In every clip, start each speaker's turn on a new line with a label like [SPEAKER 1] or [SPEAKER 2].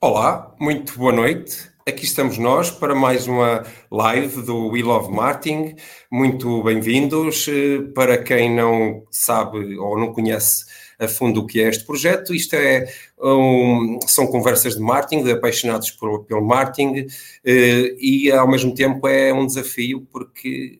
[SPEAKER 1] Olá, muito boa noite. Aqui estamos nós para mais uma live do We Love Marketing. Muito bem-vindos. Eh, para quem não sabe ou não conhece a fundo o que é este projeto, isto é um, são conversas de marketing, de apaixonados por, pelo marketing, eh, e ao mesmo tempo é um desafio porque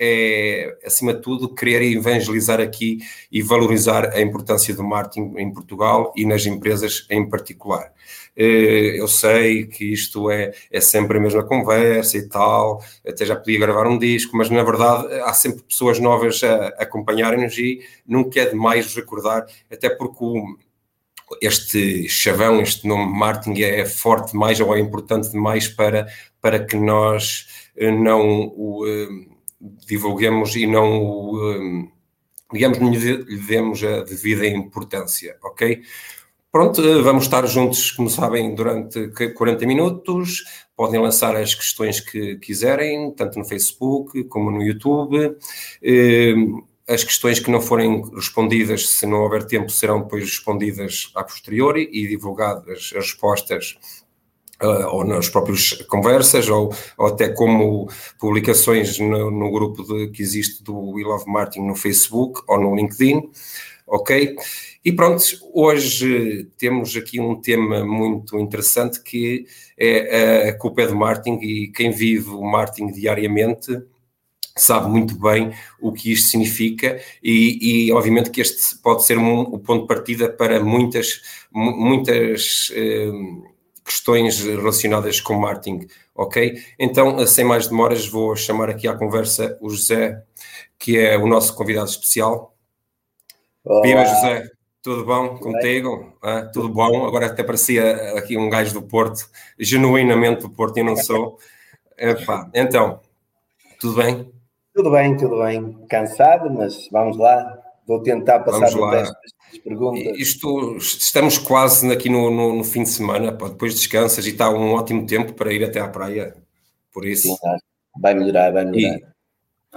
[SPEAKER 1] é, acima de tudo, querer evangelizar aqui e valorizar a importância do marketing em Portugal e nas empresas em particular. Eh, eu sei que isto é, é sempre a mesma conversa e tal, até já podia gravar um disco, mas na verdade há sempre pessoas novas a acompanharem-nos e nunca é demais recordar, até porque o, este chavão, este nome marketing é forte demais ou é importante demais para, para que nós eh, não o eh, divulguemos e não o, digamos, lhe demos a devida importância, ok? Pronto, vamos estar juntos, como sabem, durante 40 minutos. Podem lançar as questões que quiserem, tanto no Facebook como no YouTube. Eh, as questões que não forem respondidas, se não houver tempo, serão depois respondidas a posteriori e divulgadas as respostas Uh, ou nas próprias conversas, ou, ou até como publicações no, no grupo de, que existe do We Love Martin no Facebook ou no LinkedIn, ok? E pronto, hoje temos aqui um tema muito interessante que é a culpa é do marketing e quem vive o marketing diariamente sabe muito bem o que isto significa e, e obviamente que este pode ser um, o ponto de partida para muitas, muitas eh, questões relacionadas com marketing, ok? Então, sem mais demoras, vou chamar aqui à conversa o José, que é o nosso convidado especial. Olá. Viva, José! Tudo bom contigo? Ah, tudo bom? Agora até parecia aqui um gajo do Porto, genuinamente do Porto, e não sou. Epá, então, tudo bem?
[SPEAKER 2] Tudo bem, tudo bem. Cansado, mas vamos lá. Vou tentar passar estas perguntas.
[SPEAKER 1] Isto, estamos quase aqui no, no, no, fim de semana, depois descansas e está um ótimo tempo para ir até à praia. Por isso. Sim,
[SPEAKER 2] vai melhorar, vai melhorar. E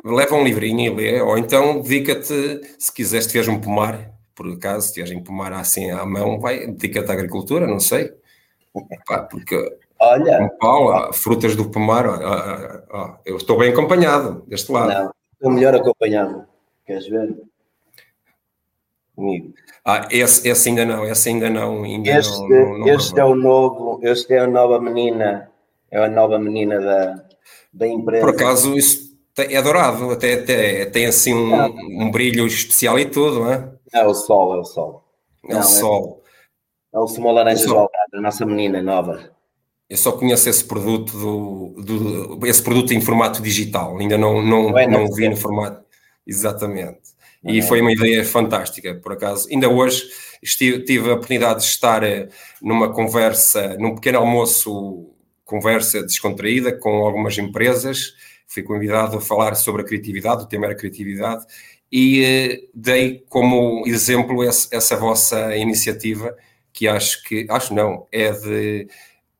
[SPEAKER 1] leva um livrinho e lê, ou então dedica-te, se quiseres, tiveres um pomar, por acaso, se tiveres um pomar assim à mão, vai, dedica-te à agricultura, não sei. Pá, porque Olha, um pau, frutas do pomar, ó, ó, ó, eu estou bem acompanhado deste lado. Não,
[SPEAKER 2] estou melhor acompanhado. Queres ver?
[SPEAKER 1] Comigo. Ah, esse, esse ainda não, esse ainda não. Ainda
[SPEAKER 2] este
[SPEAKER 1] não, não,
[SPEAKER 2] este é o novo, este é a nova menina, é a nova menina da, da empresa.
[SPEAKER 1] Por acaso, isso é dourado, até, até tem assim um, um brilho especial e tudo, não é?
[SPEAKER 2] É o sol, é o sol.
[SPEAKER 1] É não, o sol.
[SPEAKER 2] É, é o sumo laranja do a nossa menina nova.
[SPEAKER 1] Eu só conheço esse produto do, do, esse produto em formato digital, ainda não, não, não, é não vi no formato. Exatamente. E foi uma ideia fantástica, por acaso. Ainda hoje estive, tive a oportunidade de estar eh, numa conversa, num pequeno almoço, conversa descontraída com algumas empresas. Fui convidado a falar sobre a criatividade, o tema era criatividade, e eh, dei como exemplo essa, essa vossa iniciativa, que acho que, acho não, é de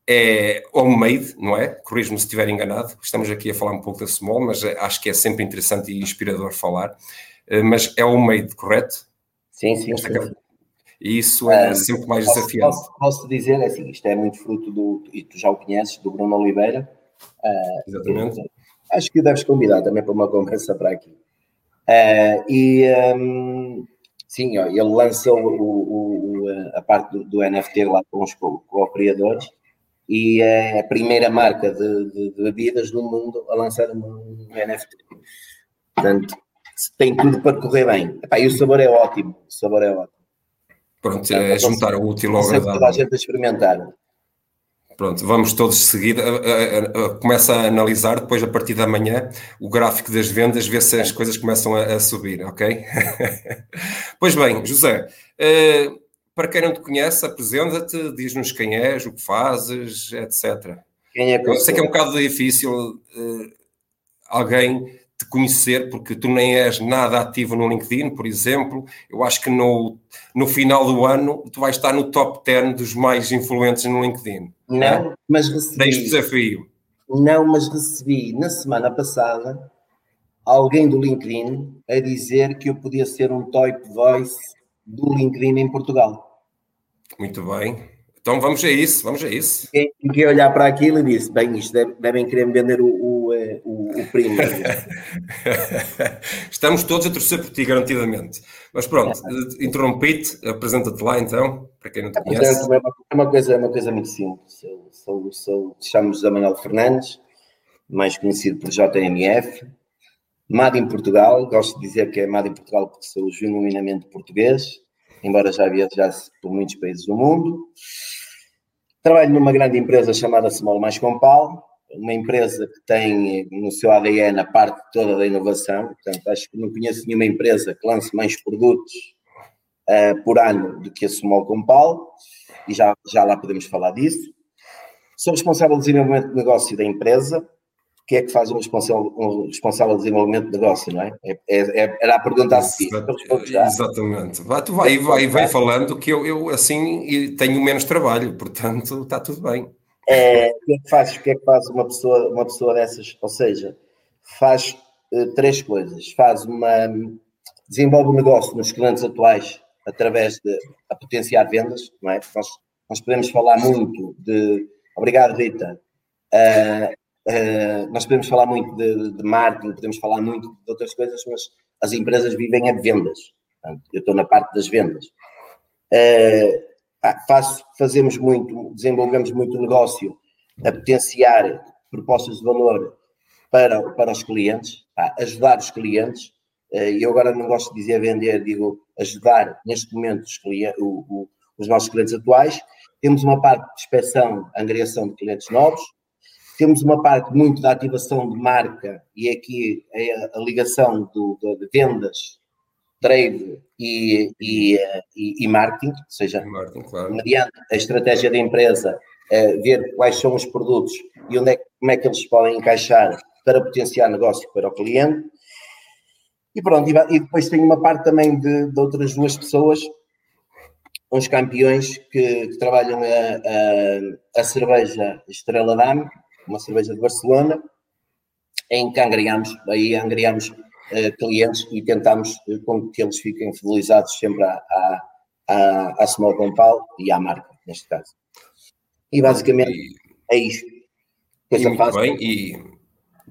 [SPEAKER 1] é homemade, não é? Corrijo-me se estiver enganado. Estamos aqui a falar um pouco da Small, mas eh, acho que é sempre interessante e inspirador falar. Eh, mas é o made, correto?
[SPEAKER 2] Sim, sim. sim.
[SPEAKER 1] E isso é uh, sempre mais posso, desafiante.
[SPEAKER 2] Posso, posso, dizer, é assim, isto é muito fruto do, e tu já o conheces, do Bruno Oliveira.
[SPEAKER 1] Uh, Exatamente.
[SPEAKER 2] Acho que o deves convidar também para uma conversa para aqui. Uh, e um, sim, ó, ele lançou o, o, a parte do, do, NFT lá com os co-criadores e é a primeira marca de, de, de bebidas no mundo a lançar um, um NFT. Portanto, tem tudo para correr bem. Epá, e o sabor é ótimo, o sabor é ótimo.
[SPEAKER 1] Pronto, é juntar o útil ao agradável.
[SPEAKER 2] toda a gente a experimentar.
[SPEAKER 1] Pronto, vamos todos de seguida. Começa a analisar depois, a partir da manhã, o gráfico das vendas, ver se as coisas começam a, a subir, ok? pois bem, José, uh, para quem não te conhece, apresenta-te, diz-nos quem és, o que fazes, etc. Quem é Eu sei que é um bocado difícil uh, alguém te conhecer, porque tu nem és nada ativo no LinkedIn, por exemplo. Eu acho que no, no final do ano tu vais estar no top 10 dos mais influentes no LinkedIn.
[SPEAKER 2] Não, é? mas recebi.
[SPEAKER 1] Tens desafio.
[SPEAKER 2] Não, mas recebi na semana passada alguém do LinkedIn a dizer que eu podia ser um top voice do LinkedIn em Portugal.
[SPEAKER 1] Muito bem. Então vamos a isso, vamos a isso.
[SPEAKER 2] Fiquei a olhar para aquilo e disse: bem, isto deve, devem querer vender o, o, eh, o, o primo.
[SPEAKER 1] Estamos todos a torcer por ti, garantidamente. Mas pronto, é. interrompi-te, apresenta-te lá então, para quem não te conhece.
[SPEAKER 2] É uma, é uma, coisa, é uma coisa muito simples. Eu sou, sou, chamo José Manuel Fernandes, mais conhecido por JMF. Mado em Portugal, gosto de dizer que é Mado em Portugal porque sou genuinamente português, embora já viajasse por muitos países do mundo. Trabalho numa grande empresa chamada Small Mais Compal, uma empresa que tem no seu ADN a parte toda da inovação. Portanto, acho que não conheço nenhuma empresa que lance mais produtos uh, por ano do que a Small Compal, e já, já lá podemos falar disso. Sou responsável do desenvolvimento de negócio da empresa, que é que faz um responsável, um responsável de desenvolvimento de negócio, não é? é, é, é era a pergunta a seguir.
[SPEAKER 1] Exatamente. Vai, tu vai, vai, vai falando que eu, eu assim tenho menos trabalho, portanto está tudo bem.
[SPEAKER 2] É, o que é que faz, o que é que faz uma, pessoa, uma pessoa dessas? Ou seja, faz uh, três coisas. Faz uma. desenvolve um negócio nos clientes atuais através de a potenciar vendas, não é? Nós, nós podemos falar muito de. Obrigado, Rita. Uh, Uh, nós podemos falar muito de, de, marketing, podemos falar muito de outras coisas, mas as empresas vivem a vendas. Portanto, eu estou na parte das vendas. Uh, faço, fazemos muito, desenvolvemos muito negócio a potenciar propostas de valor para, para os clientes, ajudar os clientes. Uh, eu agora não gosto de dizer vender, digo ajudar neste momento os, clientes, o, o, os nossos clientes atuais. Temos uma parte de inspeção, angriação de clientes novos, temos uma parte muito da ativação de marca e aqui é a ligação do, de vendas, trade e, e, e, e marketing, ou seja, marketing, claro. mediante a estratégia da empresa, é, ver quais são os produtos e onde é, como é que eles podem encaixar para potenciar negócio para o cliente. E pronto, e depois tem uma parte também de, de outras duas pessoas, uns campeões que, que trabalham a, a, a cerveja Estrela Dame uma cerveja de Barcelona, em que angriamos, aí angriamos uh, clientes e tentamos uh, com que eles fiquem fidelizados sempre à, à, à, à Small Compal e à marca, neste caso. E basicamente e, é isto.
[SPEAKER 1] Coisa e muito bem, e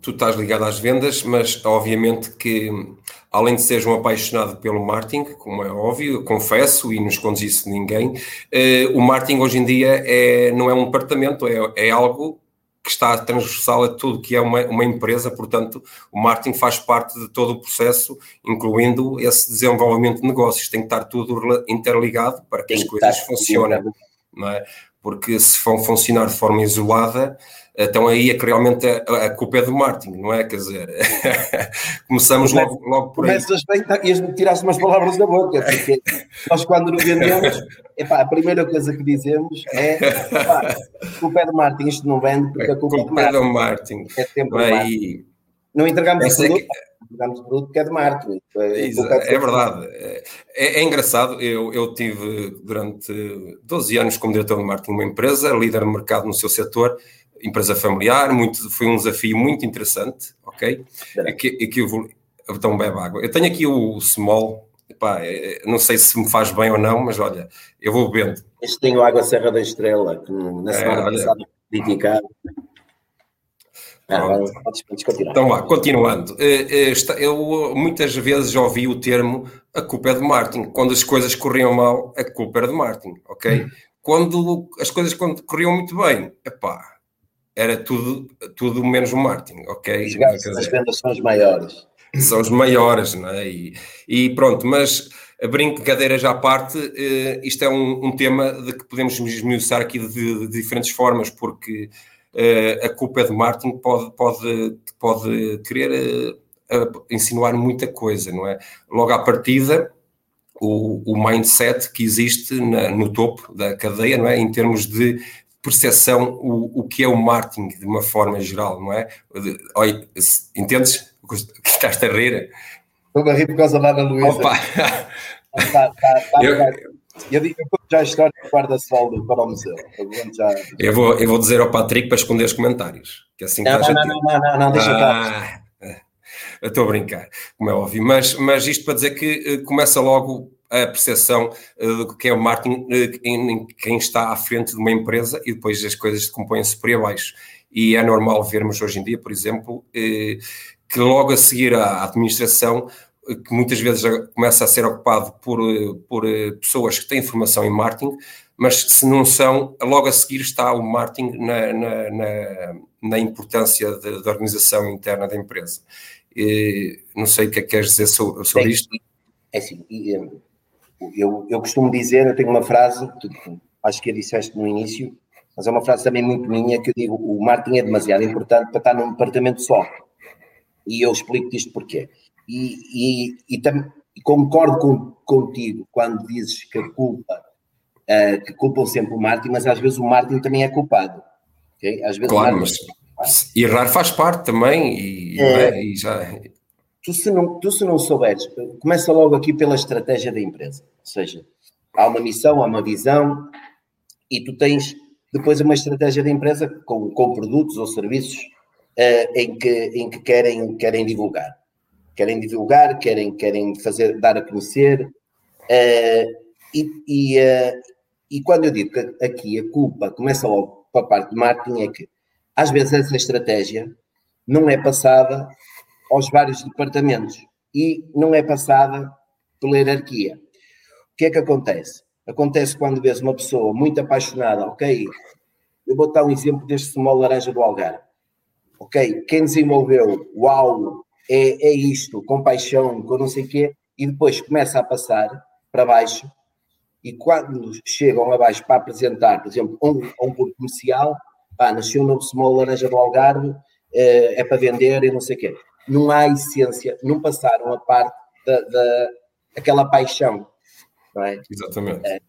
[SPEAKER 1] tu estás ligado às vendas, mas obviamente que, além de seres um apaixonado pelo marketing, como é óbvio, confesso e não escondes isso de ninguém, eh, o marketing hoje em dia é, não é um departamento, é, é algo que está transversal a tudo que é uma, uma empresa, portanto, o marketing faz parte de todo o processo, incluindo esse desenvolvimento de negócios. Tem que estar tudo interligado para que Tem as coisas funcionem, não é? Porque se vão funcionar de forma isolada, então aí é que realmente a, a culpa é do marketing, não é? Quer dizer, começamos logo, logo por aí.
[SPEAKER 2] Começas bem, ias-me tirar umas palavras da boca, porque nós quando nos vendemos, epá, a primeira coisa que dizemos é epá, a culpa é do marketing, isto não vende porque a culpa,
[SPEAKER 1] culpa é do marketing. É
[SPEAKER 2] sempre é? Marketing. Não entregamos o produto, que... o produto que é de marketing.
[SPEAKER 1] É, é verdade. É, é, engraçado, eu, eu tive durante 12 anos como diretor de marketing uma empresa, líder de mercado no seu setor, empresa familiar, muito, foi um desafio muito interessante, ok? Aqui, aqui eu vou, então bebe água. Eu tenho aqui o small, epá, é, não sei se me faz bem ou não, mas olha, eu vou bebendo.
[SPEAKER 2] Este tenho água Serra da Estrela, que na é, semana é, passada criticado.
[SPEAKER 1] Ah, então vá, continuando. Eh, eh, eu muitas vezes ouvi o termo a culpa é de Martin. Quando as coisas corriam mal, a culpa era de Martin, ok? Hum. Quando as coisas corriam muito bem, epá, era tudo, tudo menos o marketing, ok?
[SPEAKER 2] As vendas são as maiores.
[SPEAKER 1] São as maiores, não é? E, e pronto, mas a brincadeiras à parte, isto é um, um, tema de que podemos esmiuçar aqui de, de, diferentes formas, porque a culpa é de marketing pode, pode, pode querer uh, insinuar muita coisa, não é? Logo à partida, o, o mindset que existe na, no topo da cadeia, não é? Em termos de percepção o, o que é o marketing de uma forma geral, não é? Oi, entendes? Estás a rir?
[SPEAKER 2] Estou a rir por causa da Ana Luísa. Opa! Tá, tá, tá, eu, eu digo já a história guarda-sol para o museu.
[SPEAKER 1] Eu, vou, eu vou dizer ao Patrick para esconder os comentários. Que assim
[SPEAKER 2] não, não, não, não, não, deixa ah,
[SPEAKER 1] Estou a brincar, como é óbvio. Mas, mas isto para dizer que eh, começa logo a percepção uh, do que é o marketing uh, em, quem está à frente de uma empresa e depois as coisas compõem-se por aí abaixo. E é normal vermos hoje em dia, por exemplo, que logo a seguir à administração que muitas vezes começa a ser ocupado por, por pessoas que têm formação em marketing, mas se não são, logo a seguir está o marketing na, na, na, na importância da organização interna da empresa. E, não sei o que é que queres dizer sobre, sobre isto.
[SPEAKER 2] É assim, eu, eu costumo dizer, eu tenho uma frase, acho que a disseste no início, mas é uma frase também muito minha, que eu digo, o marketing é demasiado importante para estar num departamento só. E eu explico-te isto porquê. E, e, e, tam, e concordo com, contigo quando dizes que a culpa uh, que culpam sempre o marketing, mas às vezes o marketing também é culpado. Okay? Às vezes
[SPEAKER 1] claro, mas errar faz parte também e, é, é, e já...
[SPEAKER 2] Tu se, não, tu se não souberes, começa logo aqui pela estratégia da empresa, ou seja, há uma missão, há uma visão e tu tens depois uma estratégia da empresa com, com produtos ou serviços uh, em, que, em que querem, querem divulgar. Querem divulgar, querem, querem fazer, dar a conhecer uh, e, e, uh, e quando eu digo que aqui a culpa começa logo para a parte de marketing, é que às vezes essa estratégia não é passada aos vários departamentos e não é passada pela hierarquia. O que é que acontece? Acontece quando vês uma pessoa muito apaixonada, ok? Eu vou dar um exemplo deste small laranja do Algarve. Ok, quem desenvolveu, uau, é, é isto, com paixão, com não sei o quê, e depois começa a passar para baixo e quando chegam abaixo para apresentar, por exemplo, um, um público comercial, pá, nasceu um novo small laranja do Algarve, é, é para vender e não sei o quê. Não há essência, não passaram a parte da, da aquela paixão, não é?
[SPEAKER 1] Exatamente. É,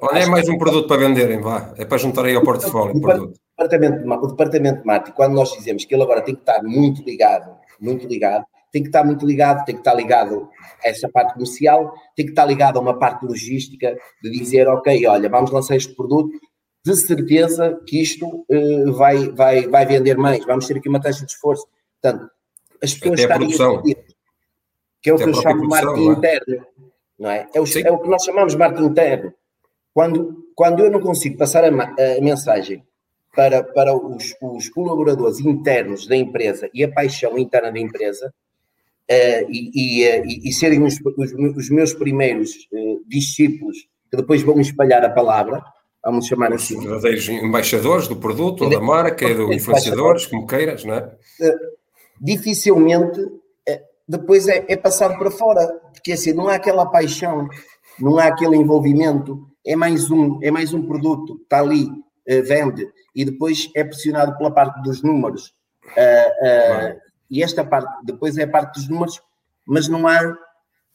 [SPEAKER 1] Olha, é mais um produto para venderem, vá. É para juntar aí ao portfólio. O
[SPEAKER 2] departamento, o departamento de marketing, quando nós dizemos que ele agora tem que estar muito ligado, muito ligado, tem que estar muito ligado, tem que estar ligado a essa parte comercial, tem que estar ligado a uma parte logística de dizer, ok, olha, vamos lançar este produto, de certeza que isto uh, vai, vai, vai vender mais, vamos ter aqui uma taxa de esforço. Portanto, as pessoas
[SPEAKER 1] Até
[SPEAKER 2] que é o Até que eu chamo de marketing é? interno, não é? É o, é o, que nós chamamos de marketing interno. Quando, quando eu não consigo passar a, a mensagem para, para os, os, colaboradores internos da empresa e a paixão interna da empresa, uh, e, e, uh, e, serem os, os, os meus primeiros uh, discípulos que depois vão espalhar a palavra, vamos chamar assim.
[SPEAKER 1] Os verdadeiros embaixadores do produto, ou da marca, do influenciadores, como queiras, não é?
[SPEAKER 2] dificilmente depois é, é, passado para fora, porque assim, não há aquela paixão, não há aquele envolvimento, é mais um, é mais um produto, está ali, vende, e depois é pressionado pela parte dos números. Uh, uh, e esta parte, depois é a parte dos números, mas não há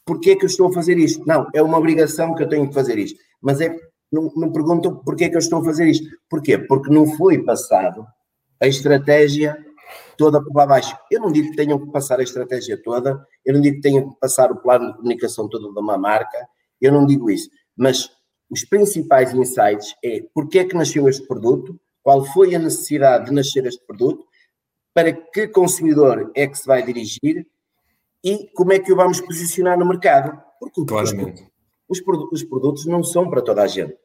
[SPEAKER 2] porquê que eu estou a fazer isto. Não, é uma obrigação que eu tenho que fazer isto. Mas é, não, não perguntam porquê que eu estou a fazer isto. Porquê? Porque não foi passado a estratégia toda por lá abaixo. Eu não digo que tenham que passar a estratégia toda, eu não digo que tenham que passar o plano de comunicação todo de uma marca, eu não digo isso. Mas os principais insights é porquê é que nasceu este produto, qual foi a necessidade de nascer este produto para que consumidor é que se vai dirigir e como é que o vamos posicionar no mercado.
[SPEAKER 1] Porque Claramente.
[SPEAKER 2] Os, os, os produtos não são para toda a gente.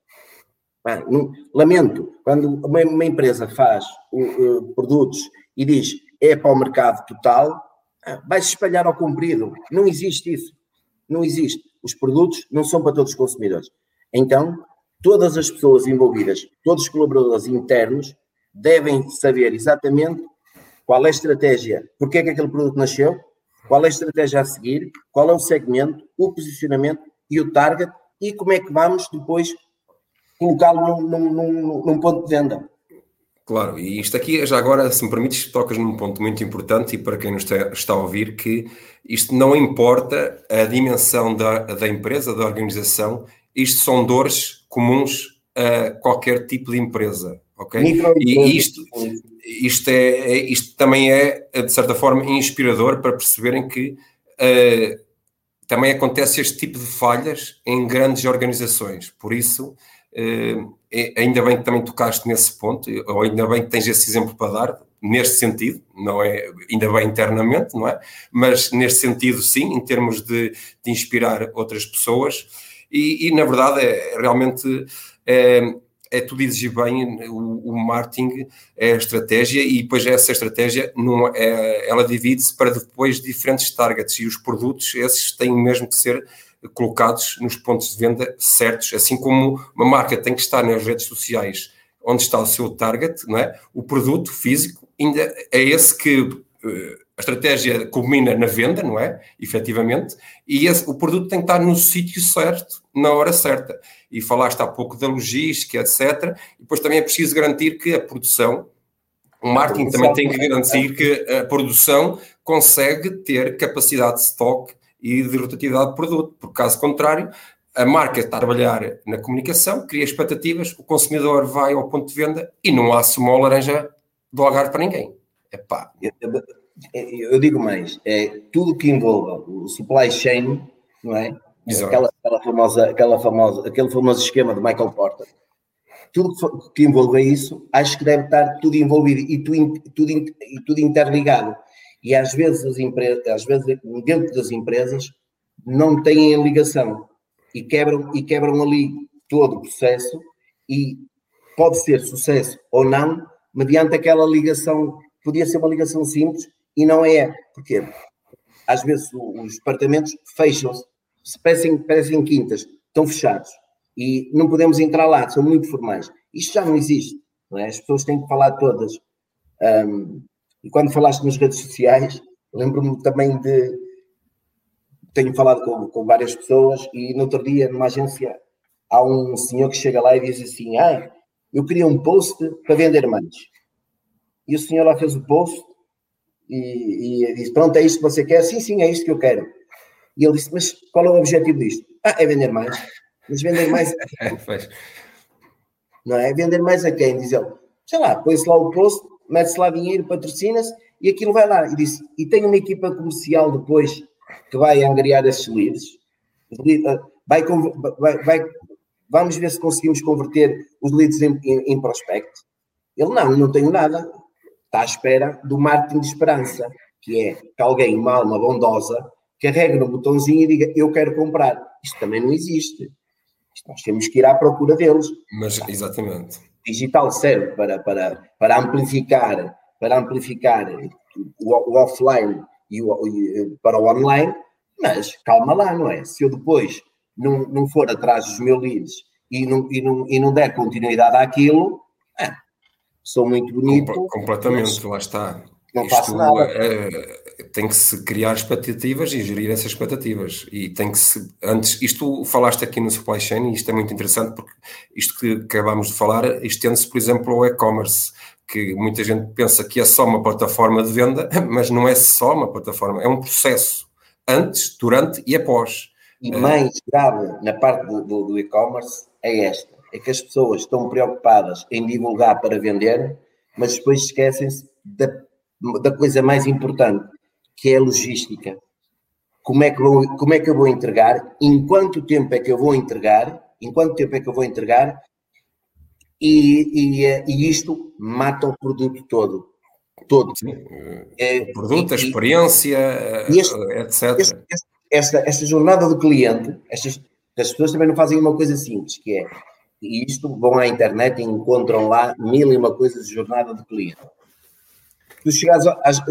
[SPEAKER 2] Ah, não, lamento, quando uma, uma empresa faz uh, uh, produtos e diz é para o mercado total, ah, vai se espalhar ao comprido. Não existe isso. Não existe. Os produtos não são para todos os consumidores. Então, todas as pessoas envolvidas, todos os colaboradores internos, devem saber exatamente qual é a estratégia, porque é que aquele produto nasceu, qual é a estratégia a seguir, qual é o segmento, o posicionamento e o target e como é que vamos depois colocá-lo num, num, num, ponto de venda.
[SPEAKER 1] Claro, e isto aqui, já agora, se me permites, tocas num ponto muito importante e para quem nos está, a ouvir, que isto não importa a dimensão da, da empresa, da organização, isto são dores comuns a qualquer tipo de empresa, ok? E isto, isto, é, é, isto também é, de certa forma, inspirador para perceberem que uh, também acontece este tipo de falhas em grandes organizações. Por isso, uh, ainda bem que também tocaste nesse ponto, ou ainda bem que tens esse exemplo para dar, neste sentido, não é ainda bem internamente, não é? Mas neste sentido, sim, em termos de, de inspirar outras pessoas. E, e na verdade, é, realmente é, é tu dizes bem, o, o, marketing é a estratégia e depois essa estratégia não é, ela divide-se para depois diferentes targets e os produtos esses têm mesmo que ser colocados nos pontos de venda certos, assim como uma marca tem que estar nas redes sociais onde está o seu target, não é? O produto físico ainda é esse que uh, a estratégia culmina na venda, não é? Efetivamente, e esse, o produto tem que estar no sítio certo, na hora certa. E falaste há pouco da logística, etc. E depois também é preciso garantir que a produção, o marketing também tem que garantir que a produção consegue ter capacidade de stock e de rotatividade de produto, porque caso contrário, a marca está a trabalhar na comunicação, cria expectativas, o consumidor vai ao ponto de venda e não há sumó laranja do Algarve para ninguém. Epá.
[SPEAKER 2] Eu, eu digo mais, é tudo que envolva o supply chain, não é? Aquela, aquela, famosa, aquela famosa, aquele famoso esquema de Michael Porter. Tudo que, que envolva isso, acho que deve estar tudo envolvido e tudo, tudo, e tudo interligado. E às vezes as empresas, às vezes dentro das empresas, não têm ligação e quebram, e quebram ali todo o processo e pode ser sucesso ou não, mediante aquela ligação, podia ser uma ligação simples e não é. Porquê? Às vezes os departamentos fecham-se, parecem, parecem quintas, estão fechados e não podemos entrar lá, são muito formais. Isto já não existe, não é? As pessoas têm que falar todas. Um, e quando falaste nas redes sociais, lembro-me também de tenho falado com, com, várias pessoas e no outro dia, numa agência, há um senhor que chega lá e diz assim: Ah, eu queria um post para vender mais. E o senhor lá fez o post e, e disse: Pronto, é isto que você quer? Sim, sim, é isto que eu quero. E ele disse: Mas qual é o objetivo disto? Ah, é vender mais. Mas vender mais. Não é? Vender mais a quem? Diz ele: Sei lá, põe-se lá o post, mete-se lá dinheiro, patrocina-se e aquilo vai lá. E disse: E tem uma equipa comercial depois que vai angariar esses leads, vai, vai, vai, vamos ver se conseguimos converter os leads em, em, em prospect. Ele não, não tenho nada. Está à espera do marketing de esperança, que é que alguém, uma alma bondosa, carregue no botãozinho e diga eu quero comprar. Isto também não existe. Isto nós temos que ir à procura deles.
[SPEAKER 1] Mas, exatamente.
[SPEAKER 2] Digital serve para, para, para amplificar, para amplificar o, o offline e, e, para o online, mas calma lá, não é? Se eu depois não, não for atrás dos meus leads e não, e não, e não der continuidade àquilo, sou muito bonito.
[SPEAKER 1] completamente, lá está.
[SPEAKER 2] Não Isto faço nada.
[SPEAKER 1] É, tem que se criar expectativas e gerir essas expectativas. E tem que se. Antes, isto falaste aqui no supply chain, e isto é muito interessante porque isto que acabámos de falar estende-se, por exemplo, ao e-commerce que muita gente pensa que é só uma plataforma de venda, mas não é só uma plataforma, é um processo antes, durante e após.
[SPEAKER 2] E mais grave na parte do, do, do e-commerce é esta: é que as pessoas estão preocupadas em divulgar para vender, mas depois esquecem-se da, da coisa mais importante, que é a logística. Como é, que vou, como é que eu vou entregar? Em quanto tempo é que eu vou entregar? Em quanto tempo é que eu vou entregar? E, e, e isto mata o produto todo. Todo.
[SPEAKER 1] É, o produto, e, a experiência, este, etc. Este,
[SPEAKER 2] este, esta, esta jornada do cliente, estas, as pessoas também não fazem uma coisa simples, que é, e isto vão à internet e encontram lá mil e uma coisas de jornada do cliente. Tu chegares,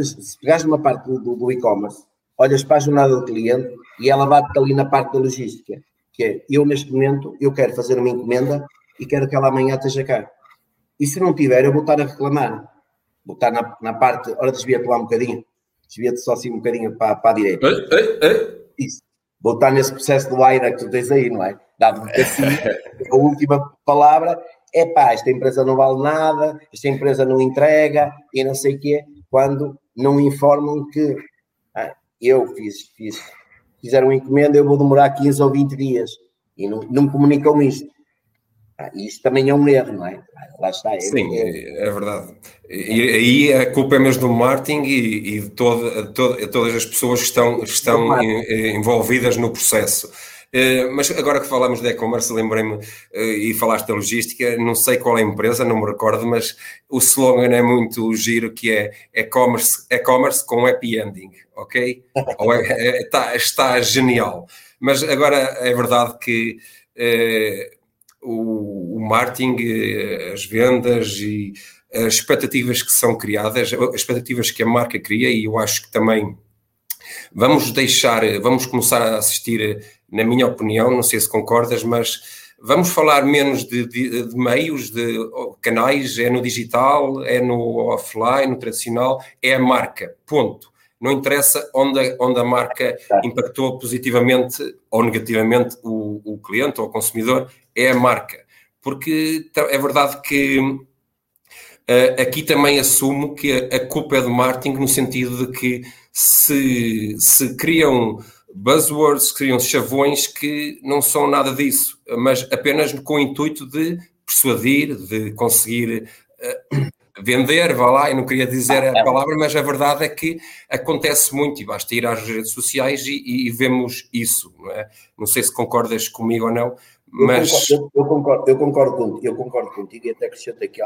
[SPEAKER 2] se pegares numa parte do, do, do e-commerce, olhas para a jornada do cliente e ela bate ali na parte da logística, que é, eu neste momento, eu quero fazer uma encomenda e quero que ela amanhã esteja cá. E se não tiver, eu vou estar a reclamar. Vou estar na, na parte, ora desvia-te lá um bocadinho, desvia-te só assim um bocadinho para, para a direita. Ei, ei, ei. Isso. Vou estar nesse processo do AIRA que tu tens aí, não é? Dado que assim, a última palavra é pá, esta empresa não vale nada, esta empresa não entrega e não sei o quê, quando não informam que ah, eu fiz, fiz, fizeram uma encomenda, eu vou demorar 15 ou 20 dias e não, não comunicam isto. Ah, isto também é um erro, não é? Ah, lá está. É,
[SPEAKER 1] Sim, é, é verdade. E aí a culpa é mesmo do marketing e, e de, todo, todo, todas as pessoas que estão, estão envolvidas no processo. Eh, mas agora que falamos de e-commerce, lembrei-me eh, e falaste da logística, não sei qual é a empresa, não me recordo, mas o slogan é muito giro que é e-commerce, e-commerce com happy ending, ok? É, é, está, está genial. Mas agora é verdade que eh, o, o marketing, eh, as vendas e as expectativas que são criadas, as expectativas que a marca cria, e eu acho que também vamos deixar, vamos começar a assistir, na minha opinião, não sei se concordas, mas vamos falar menos de, de, de, meios, de canais, é no digital, é no offline, no tradicional, é a marca, ponto. Não interessa onde, a, onde a marca impactou positivamente ou negativamente o, o cliente ou o consumidor, é a marca. Porque é verdade que uh, aqui também assumo que a, a culpa é do marketing no sentido de que se, se criam buzzwords, criam chavões que não são nada disso, mas apenas com o intuito de persuadir, de conseguir uh, vender, vá lá, eu não queria dizer a palavra, mas a verdade é que acontece muito e basta ir às redes sociais e, e vemos isso, não é? Não sei se concordas comigo ou não, mas...
[SPEAKER 2] Eu concordo, eu, concordo, eu concordo, contigo, eu concordo contigo e até acrescento aqui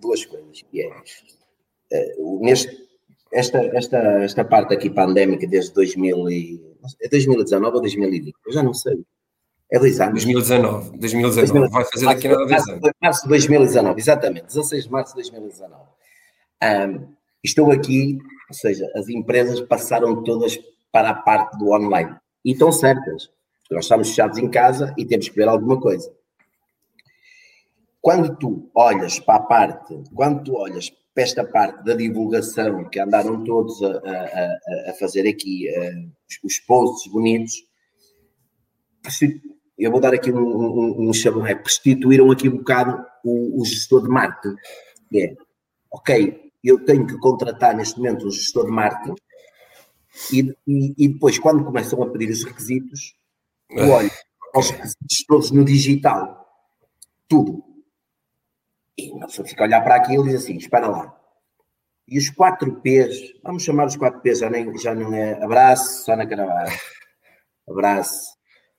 [SPEAKER 2] duas coisas, que é, uh, neste esta, esta, esta parte aqui pandémica desde 2000 e, é 2019 ou 2020? Eu já não sei. É dois anos.
[SPEAKER 1] 2019. 2019. 2019. Vai fazer aqui nada dois anos.
[SPEAKER 2] Março de 2019, exatamente. 16 de março de 2019. Um, estou aqui, ou seja, as empresas passaram todas para a parte do online. E estão certas. Nós estamos fechados em casa e temos que ver alguma coisa. Quando tu olhas para a parte, quando tu olhas para esta parte da divulgação que andaram todos a, a, a fazer aqui, uh, os posts bonitos, eu vou dar aqui um, um, um chavão, é, prostituíram aqui um bocado o, o gestor de marketing. É, ok, eu tenho que contratar neste momento um gestor de marketing e, e, e depois, quando começam a pedir os requisitos, eu olho aos requisitos todos no digital, tudo. E uma pessoa fica a olhar para aquilo e diz assim: espera lá. E os quatro P's, vamos chamar os quatro P's, já, nem, já não é abraço, só na Caravaggio. Abraço.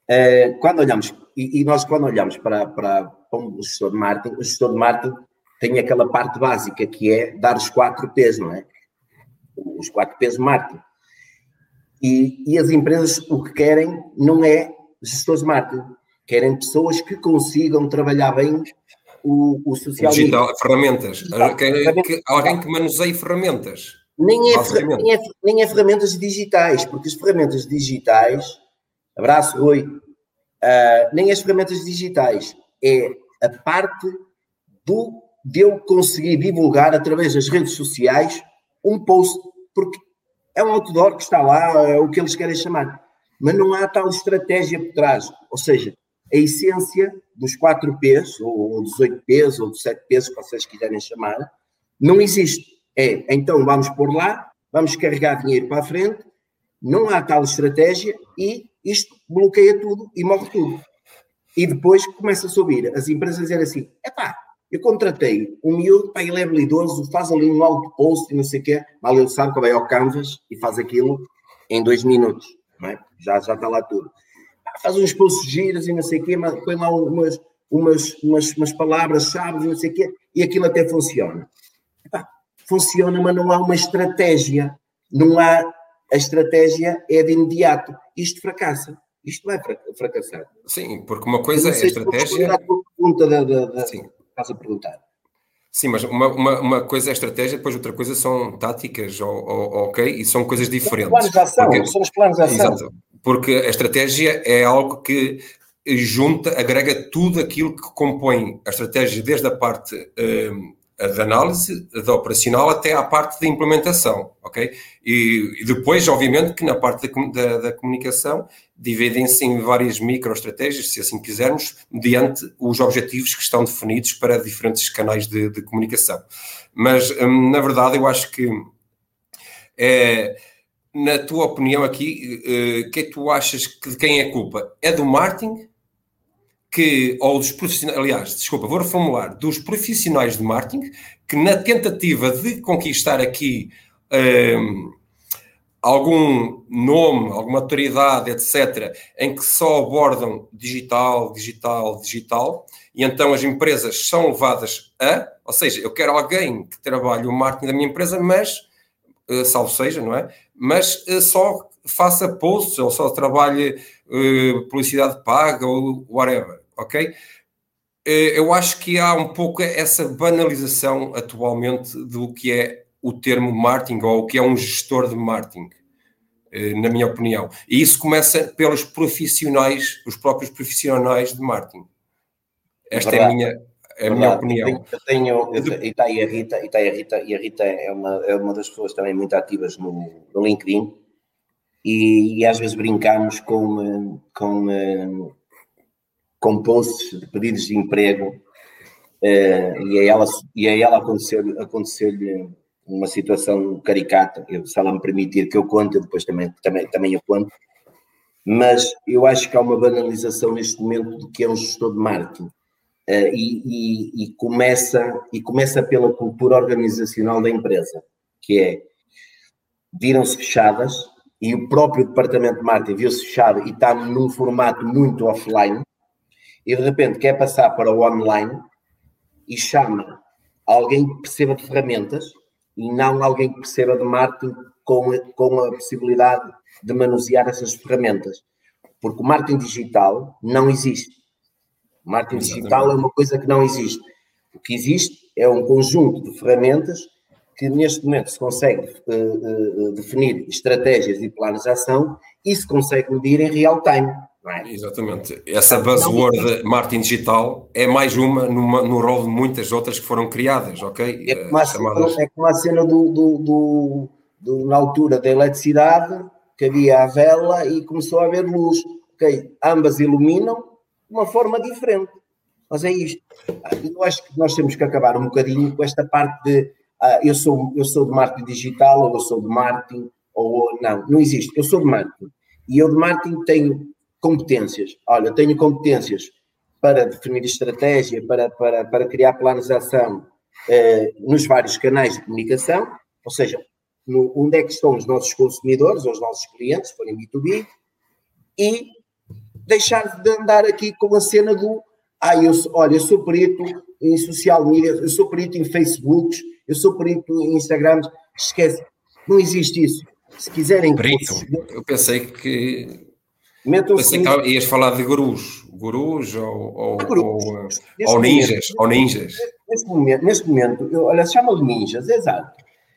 [SPEAKER 2] Uh, quando olhamos, e, e, nós quando olhamos para, para, para um gestor de marketing, o gestor de marketing tem aquela parte básica que é dar os quatro P's, não é? Os quatro P's de marketing. E, e as empresas o que querem não é gestores de marketing, querem pessoas que consigam trabalhar bem o, o social
[SPEAKER 1] Digital, media. ferramentas. Que, que, alguém que manuseie ferramentas.
[SPEAKER 2] Nem é, nem, é, nem é ferramentas digitais, porque as ferramentas digitais, abraço Rui, uh, nem as ferramentas digitais, é a parte do, de eu conseguir divulgar através das redes sociais um post, porque é um outdoor que está lá, é o que eles querem chamar, mas não há tal estratégia por trás, ou seja, a essência dos 4 P's, ou dos 8 P's, ou dos 7 P's, que vocês quiserem chamar, não existe. É, então vamos por lá, vamos carregar dinheiro para a frente, não há tal estratégia e isto bloqueia tudo e morre tudo. E depois começa a subir. As empresas a dizer assim: epá, eu contratei um miúdo, pá, ele é habilidoso, faz ali um alto post e não sei o quê, mal ele sabe que vai ao Canvas e faz aquilo em dois minutos, é? já, já está lá tudo faz uns posts giros e não sei o quê, põe lá umas, umas, umas, umas palavras-chave e não sei o quê, e aquilo até funciona. Epá, funciona, mas não há uma estratégia. Não há. A estratégia é de imediato. Isto fracassa. Isto vai fracassar.
[SPEAKER 1] Sim, porque uma coisa é a estratégia.
[SPEAKER 2] A pergunta da, da, da... Sim. Estás a perguntar.
[SPEAKER 1] Sim, mas uma, uma, uma, coisa é estratégia, depois outra coisa são táticas, ou, ou, ok, e são coisas diferentes.
[SPEAKER 2] São os planos de ação, porque, são os planos de ação. Exato,
[SPEAKER 1] porque a estratégia é algo que junta, agrega tudo aquilo que compõe a estratégia, desde a parte um, da análise, da operacional, até à parte da implementação, ok? E, e depois, obviamente, que na parte da, da, da comunicação dividem-se em várias microestratégias, se assim quisermos, mediante os objetivos que estão definidos para diferentes canais de, de comunicação. Mas, hum, na verdade, eu acho que, é, na tua opinião aqui, uh, que é que tu achas que de quem é culpa? É do marketing? Que, ou dos profissionais, aliás, desculpa, vou reformular, dos profissionais de marketing que na tentativa de conquistar aqui um, algum nome, alguma autoridade, etc., em que só abordam digital, digital, digital, e então as empresas são levadas a, ou seja, eu quero alguém que trabalhe o marketing da minha empresa, mas, uh, salvo seja, não é? Mas uh, só faça posts ou só trabalhe publicidade paga ou whatever, ok? Uh, eu acho que há um pouco essa banalização atualmente do que é o termo marketing ou o que é um gestor de marketing, uh, na minha opinião. E isso começa pelos profissionais, os próprios profissionais de marketing. Esta Verdade. é a minha, é a minha opinião.
[SPEAKER 2] Eu tenho, eu tenho e está aí a Rita, e está a Rita, e a Rita é uma, é uma das pessoas também muito ativas no, no LinkedIn, e, e, às vezes brincamos com, com, com posts de pedidos de emprego, eh, e a ela, e a ela aconteceu-lhe aconteceu uma situação caricata, eu, se ela me permitir que eu conte, depois também, também, também eu conto, mas eu acho que há uma banalização neste momento do que é um gestor de marketing. Uh, e, e, e, começa, e começa pela cultura organizacional da empresa, que é viram-se fechadas e o próprio departamento de marketing viu-se fechado e está num formato muito offline e de repente quer passar para o online e chama alguém que perceba de ferramentas e não alguém que perceba de marketing com, com a possibilidade de manusear essas ferramentas. Porque o marketing digital não existe marketing Exatamente. digital é uma coisa que não existe. O que existe é um conjunto de ferramentas que neste momento se consegue uh, uh, definir estratégias e planos de ação e se consegue medir em real time.
[SPEAKER 1] É? Exatamente. Essa buzzword marketing digital é mais uma numa, no rol de muitas outras que foram criadas, ok?
[SPEAKER 2] É como a, Chamadas... é como a cena do, do, do, do, na altura da eletricidade, que havia a vela e começou a haver luz. Ok, ambas iluminam, de uma forma diferente. Mas é isto. Eu acho que nós temos que acabar um bocadinho com esta parte de ah, eu, sou, eu sou de marketing digital ou eu sou de marketing ou não. Não existe. Eu sou de marketing. E eu de marketing tenho competências. Olha, tenho competências para definir estratégia, para, para, para criar planos de ação eh, nos vários canais de comunicação, ou seja, no, onde é que estão os nossos consumidores, os nossos clientes, se forem B2B, e deixar de andar aqui com a cena do ah, eu olha, eu sou perito em social media, eu sou perito em Facebooks, eu sou perito em Instagrams, esquece, não existe isso. Se quiserem.
[SPEAKER 1] Perito, eu pensei que. Pensei que ias falar de gurus, gurus ou, ou, gurus. ou, ou ninjas, momento, ou ninjas.
[SPEAKER 2] Neste momento, neste momento eu, olha, chama-lhe ninjas, exato.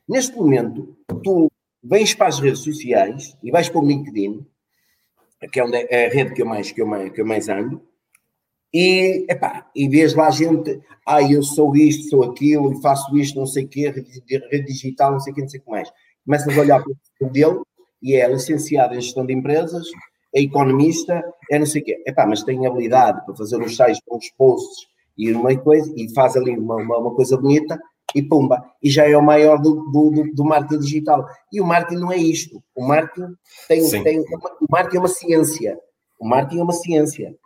[SPEAKER 2] Neste momento, tu vens para as redes sociais e vais para o LinkedIn que é, onde é a rede que eu mais, que eu mais, que eu mais ando, e, epá, e vês lá gente, ah, eu sou isto, sou aquilo, e faço isto, não sei o quê, rede digital, não sei o quê, não sei o que mais. Começas a olhar para o dele e é licenciado em gestão de empresas, é economista, é não sei o quê. Epá, mas tem habilidade para fazer uns sites, uns posts e uma coisa, e faz ali uma, uma, uma coisa bonita, e pumba, e já é o maior do, do, do, marketing digital. E o marketing não é isto. O marketing tem, tem uma, o marketing é uma ciência. O marketing é uma ciência.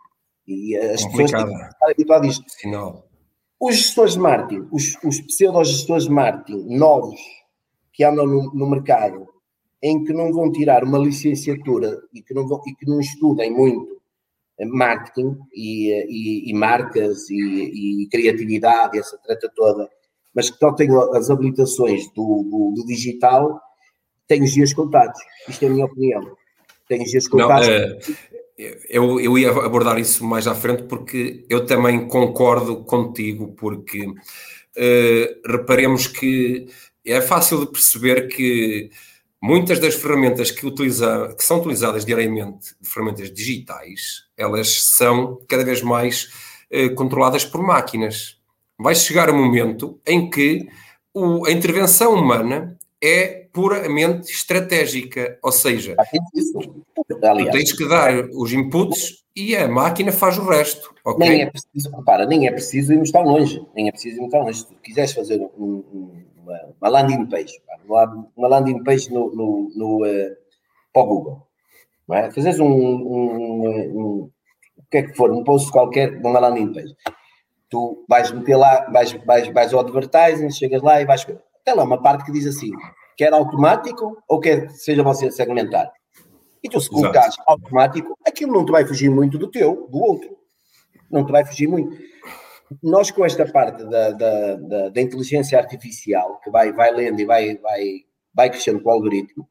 [SPEAKER 2] E as pessoas têm que estar habituadas a isto. Os gestores de marketing, os, os pseudo-gestores de marketing novos que andam no, no, mercado, em que não vão tirar uma licenciatura e que não, vão, e que não estudem muito marketing e, e, e marcas e, e criatividade, essa trata toda, mas que só tenho as habilitações do, do, do digital, tenho os dias contados. Isto é a minha opinião. Tenho os dias contados. Não, é,
[SPEAKER 1] eu, eu ia abordar isso mais à frente porque eu também concordo contigo, porque uh, reparemos que é fácil de perceber que muitas das ferramentas que, utiliza, que são utilizadas diariamente, ferramentas digitais, elas são cada vez mais uh, controladas por máquinas. Vai chegar um momento em que o, a intervenção humana é puramente estratégica, ou seja, tu tens que dar os inputs e a máquina faz o resto. Okay?
[SPEAKER 2] Nem é preciso, repara, nem é preciso irmos tão longe, nem é preciso irmos tão longe. Se tu quiseres fazer um, uma, uma, landing page, uma landing page no, no, no uh, para o Google, não é? Fazes um, um, um, o que é que for, um post qualquer, uma landing page tu vais meter lá, vais, vais, vais ao advertising, chegas lá e vais. Tem lá uma parte que diz assim: quer automático ou quer que seja você segmentar? E tu, se colocares automático, aquilo não te vai fugir muito do teu, do outro. Não te vai fugir muito. Nós, com esta parte da, da, da, da inteligência artificial, que vai, vai lendo e vai, vai, vai crescendo com o algoritmo,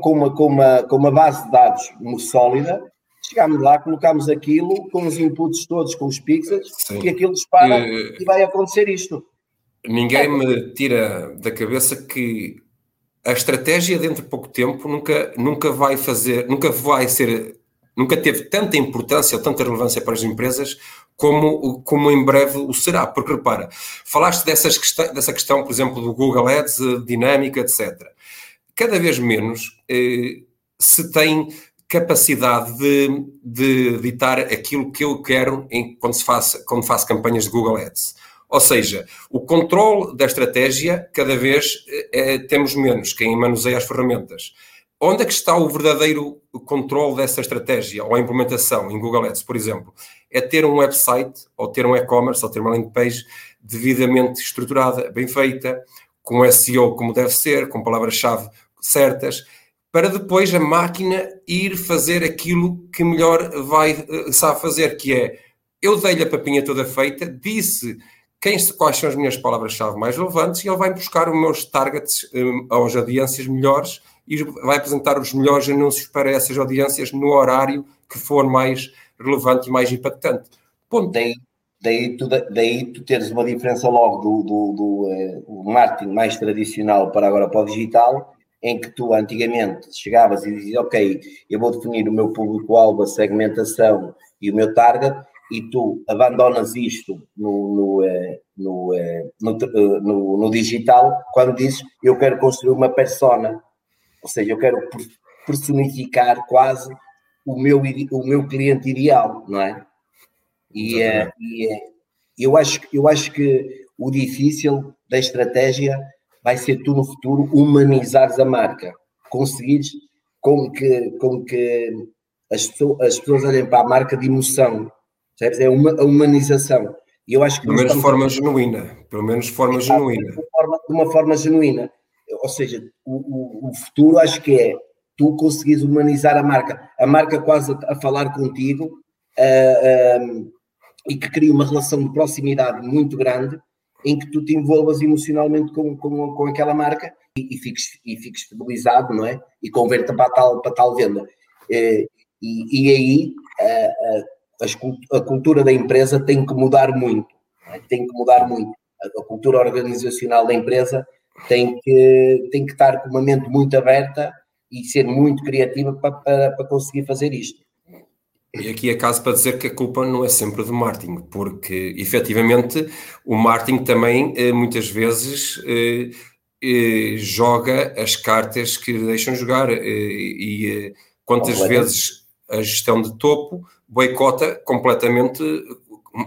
[SPEAKER 2] com uma, com, uma, com uma base de dados sólida, chegámos lá, colocámos aquilo com os inputs todos, com os pixels, Sim. e aquilo dispara uh, e vai acontecer isto.
[SPEAKER 1] Ninguém me tira da cabeça que a estratégia dentro de pouco tempo nunca, nunca vai fazer, nunca vai ser, nunca teve tanta importância ou tanta relevância para as empresas como, como em breve o será. Porque repara, falaste dessas questão, dessa questão, por exemplo, do Google Ads, dinâmica, etc. Cada vez menos eh, se tem capacidade de, de editar aquilo que eu quero em, quando, se faça, quando faço campanhas de Google Ads. Ou seja, o controle da estratégia, cada vez é, temos menos quem manuseia as ferramentas. Onde é que está o verdadeiro controle dessa estratégia ou a implementação em Google Ads, por exemplo? É ter um website, ou ter um e-commerce, ou ter uma landing page devidamente estruturada, bem feita, com SEO como deve ser, com palavras-chave certas, para depois a máquina ir fazer aquilo que melhor vai, eh, sabe fazer, que é, eu dei-lhe a papinha toda feita, disse quem, quais são as minhas palavras-chave mais relevantes e ele vai buscar os meus targets um, às audiências melhores e vai apresentar os melhores anúncios para essas audiências no horário que for mais relevante e mais impactante.
[SPEAKER 2] Ponto. Daí, daí, tu, daí tu teres uma diferença logo do, do, do uh, marketing mais tradicional para agora para o digital, em que tu antigamente chegavas e dizias, ok, eu vou definir o meu público-alvo, a segmentação e o meu target, e tu abandonas isto no, no, eh, no, eh, no, eh, no, no digital quando dizes eu quero construir uma persona, ou seja, eu quero personificar quase o meu, o meu cliente ideal, não é? E, é, e eu, acho, eu acho que o difícil da estratégia vai ser tu no futuro humanizares a marca, conseguires com que, com que as, pessoas, as pessoas olhem para a marca de emoção, Percebes? É uma a humanização.
[SPEAKER 1] E eu acho que. Pelo menos de forma genuína. Pelo menos de forma genuína.
[SPEAKER 2] De uma forma, de uma forma genuína. Ou seja, o, o, o, futuro acho que é tu conseguires humanizar a marca. A marca quase a, a falar contigo uh, um, e que cria uma relação de proximidade muito grande em que tu te envolvas emocionalmente com, com, com aquela marca e, e, fiques, e fiques estabilizado, não é? E converta para tal, para tal venda. Uh, e, e aí uh, a cultura da empresa tem que mudar muito, é? tem que mudar muito. A cultura organizacional da empresa tem que, tem que estar com uma mente muito aberta e ser muito criativa para, para, para conseguir fazer isto.
[SPEAKER 1] E aqui é caso para dizer que a culpa não é sempre do marketing, porque efetivamente o marketing também eh, muitas vezes eh, eh, joga as cartas que deixam jogar e quantas vezes a gestão de topo boicota completamente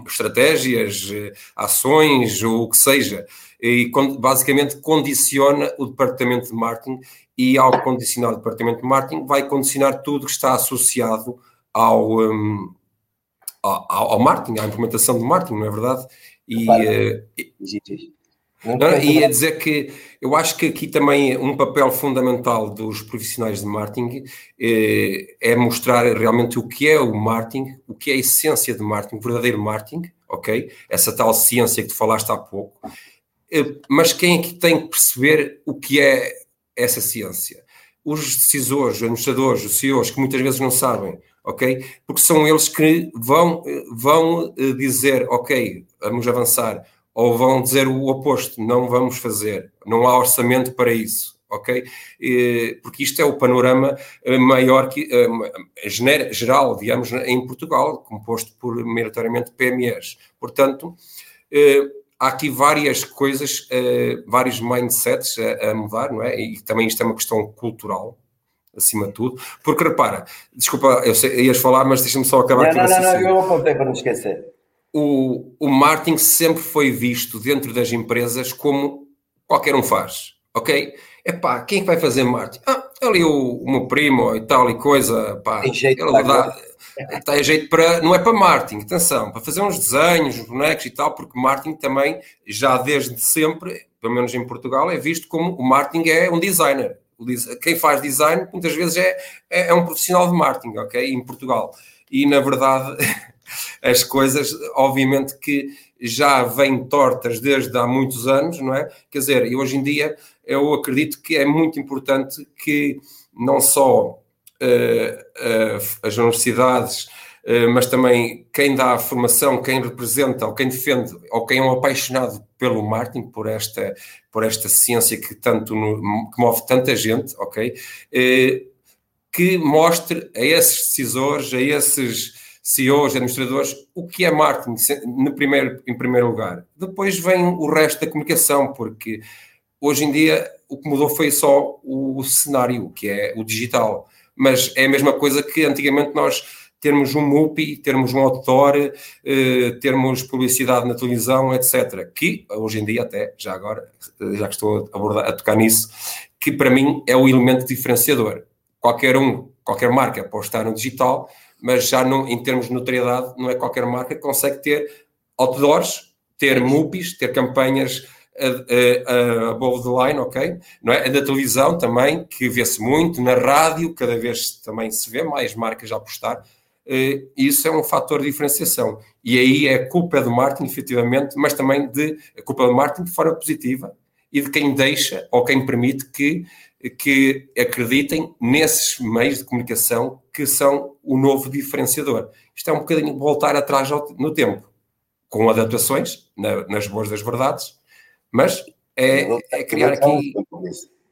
[SPEAKER 1] estratégias, ações, ou o que seja, e basicamente condiciona o departamento de marketing e ao condicionar o departamento de marketing vai condicionar tudo que está associado ao, um, ao, ao, marketing, à implementação do marketing, não é verdade? E, uh, não, e a dizer que eu acho que aqui também um papel fundamental dos profissionais de marketing é, é mostrar realmente o que é o marketing, o que é a essência de marketing, o verdadeiro marketing, ok? Essa tal ciência que tu falaste há pouco. Eh, mas quem é que tem que perceber o que é essa ciência? Os decisores, os administradores, os CEOs, que muitas vezes não sabem, ok? Porque são eles que vão, vão dizer, ok, vamos avançar ou vão dizer o oposto, não vamos fazer, não há orçamento para isso, ok? Porque isto é o panorama eh, maior que eh, geral, digamos, em Portugal, composto por maioritariamente PMEs. Portanto, eh, há aqui várias coisas, vários mindsets a, mudar, não é? E também isto é uma questão cultural, acima de tudo. Porque repara, desculpa, eu sei, ias falar, mas deixa-me só acabar
[SPEAKER 2] não, aqui. Não, não, não, eu apontei para não esquecer
[SPEAKER 1] o, o marketing sempre foi visto dentro das empresas como qualquer um faz, ok? Epá, quem é que vai fazer marketing? Ah, ali o, o meu primo e tal e coisa, pá, tem jeito ele dá, tem jeito para, não é para marketing, atenção, para fazer uns desenhos, uns bonecos e tal, porque marketing também, já desde sempre, pelo menos em Portugal, é visto como o marketing é um designer. Quem faz design muitas vezes é, é, é um profissional de marketing, ok? Em Portugal. E na verdade as coisas, obviamente que já vêm tortas desde há muitos anos, não é? Quer dizer, e hoje em dia eu acredito que é muito importante que não só uh, uh, as universidades, uh, mas também quem dá a formação, quem representa, ou quem defende, ou quem é um apaixonado pelo marketing, por esta, por esta ciência que tanto no, que move tanta gente, ok? que mostre a esses decisores, a esses CEOs, administradores, o que é marketing no primeiro, em primeiro lugar. Depois vem o resto da comunicação, porque hoje em dia o que mudou foi só o cenário, que é o digital. Mas é a mesma coisa que antigamente nós termos um MUPI, termos um outdoor, eh, termos publicidade na televisão, etc. Que hoje em dia, até já agora, já que estou a, abordar, a tocar nisso, que para mim é o elemento diferenciador. Qualquer um, qualquer marca pode estar no digital, mas já não, em termos de notoriedade, não é qualquer marca que consegue ter outdoors, ter MUPIs, ter campanhas above the line, ok? Não é? A da televisão também, que vê-se muito, na rádio, cada vez também se vê mais marcas a apostar. Uh, isso é um fator de diferenciação. E aí é culpa do marketing, efetivamente, mas também de a culpa do marketing de forma positiva e de quem deixa ou quem permite que que acreditem nesses meios de comunicação que são o novo diferenciador. Isto é um bocadinho voltar atrás no tempo, com adaptações, na, nas boas das verdades, mas é, é criar aqui.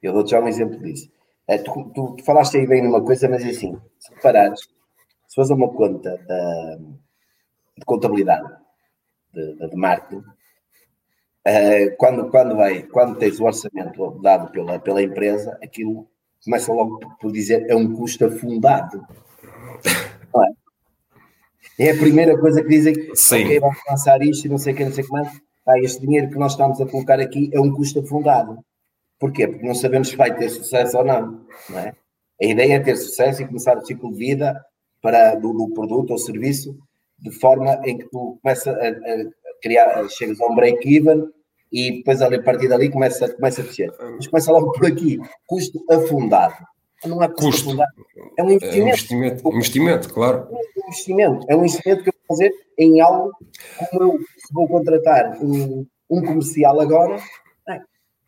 [SPEAKER 2] Eu dou-te já um exemplo disso. É, tu, tu, tu, falaste aí bem numa coisa, mas é assim, se reparares, se fores a uma conta da, de contabilidade, de, de marketing, Uh, quando, quando, vai, quando tens o orçamento dado pela, pela empresa, aquilo começa logo por dizer é um custo afundado. É? é? a primeira coisa que dizem, Sim. ok, vamos lançar isto e não sei o que, não sei o que mais. Ah, este dinheiro que nós estamos a colocar aqui é um custo afundado. Porquê? Porque não sabemos se vai ter sucesso ou não. não é? A ideia é ter sucesso e começar o ciclo de vida para, do, do produto ou serviço de forma em que tu começas a, a criar, chegas a um break-even e depois ali, a partir dali começa, começa a descer. Mas começa logo por aqui, custo afundado. Não é custo, custo. afundado, é um investimento. É um
[SPEAKER 1] investimento, investimento, claro.
[SPEAKER 2] É um investimento, é um investimento que eu vou fazer em algo como eu vou contratar um, um comercial agora,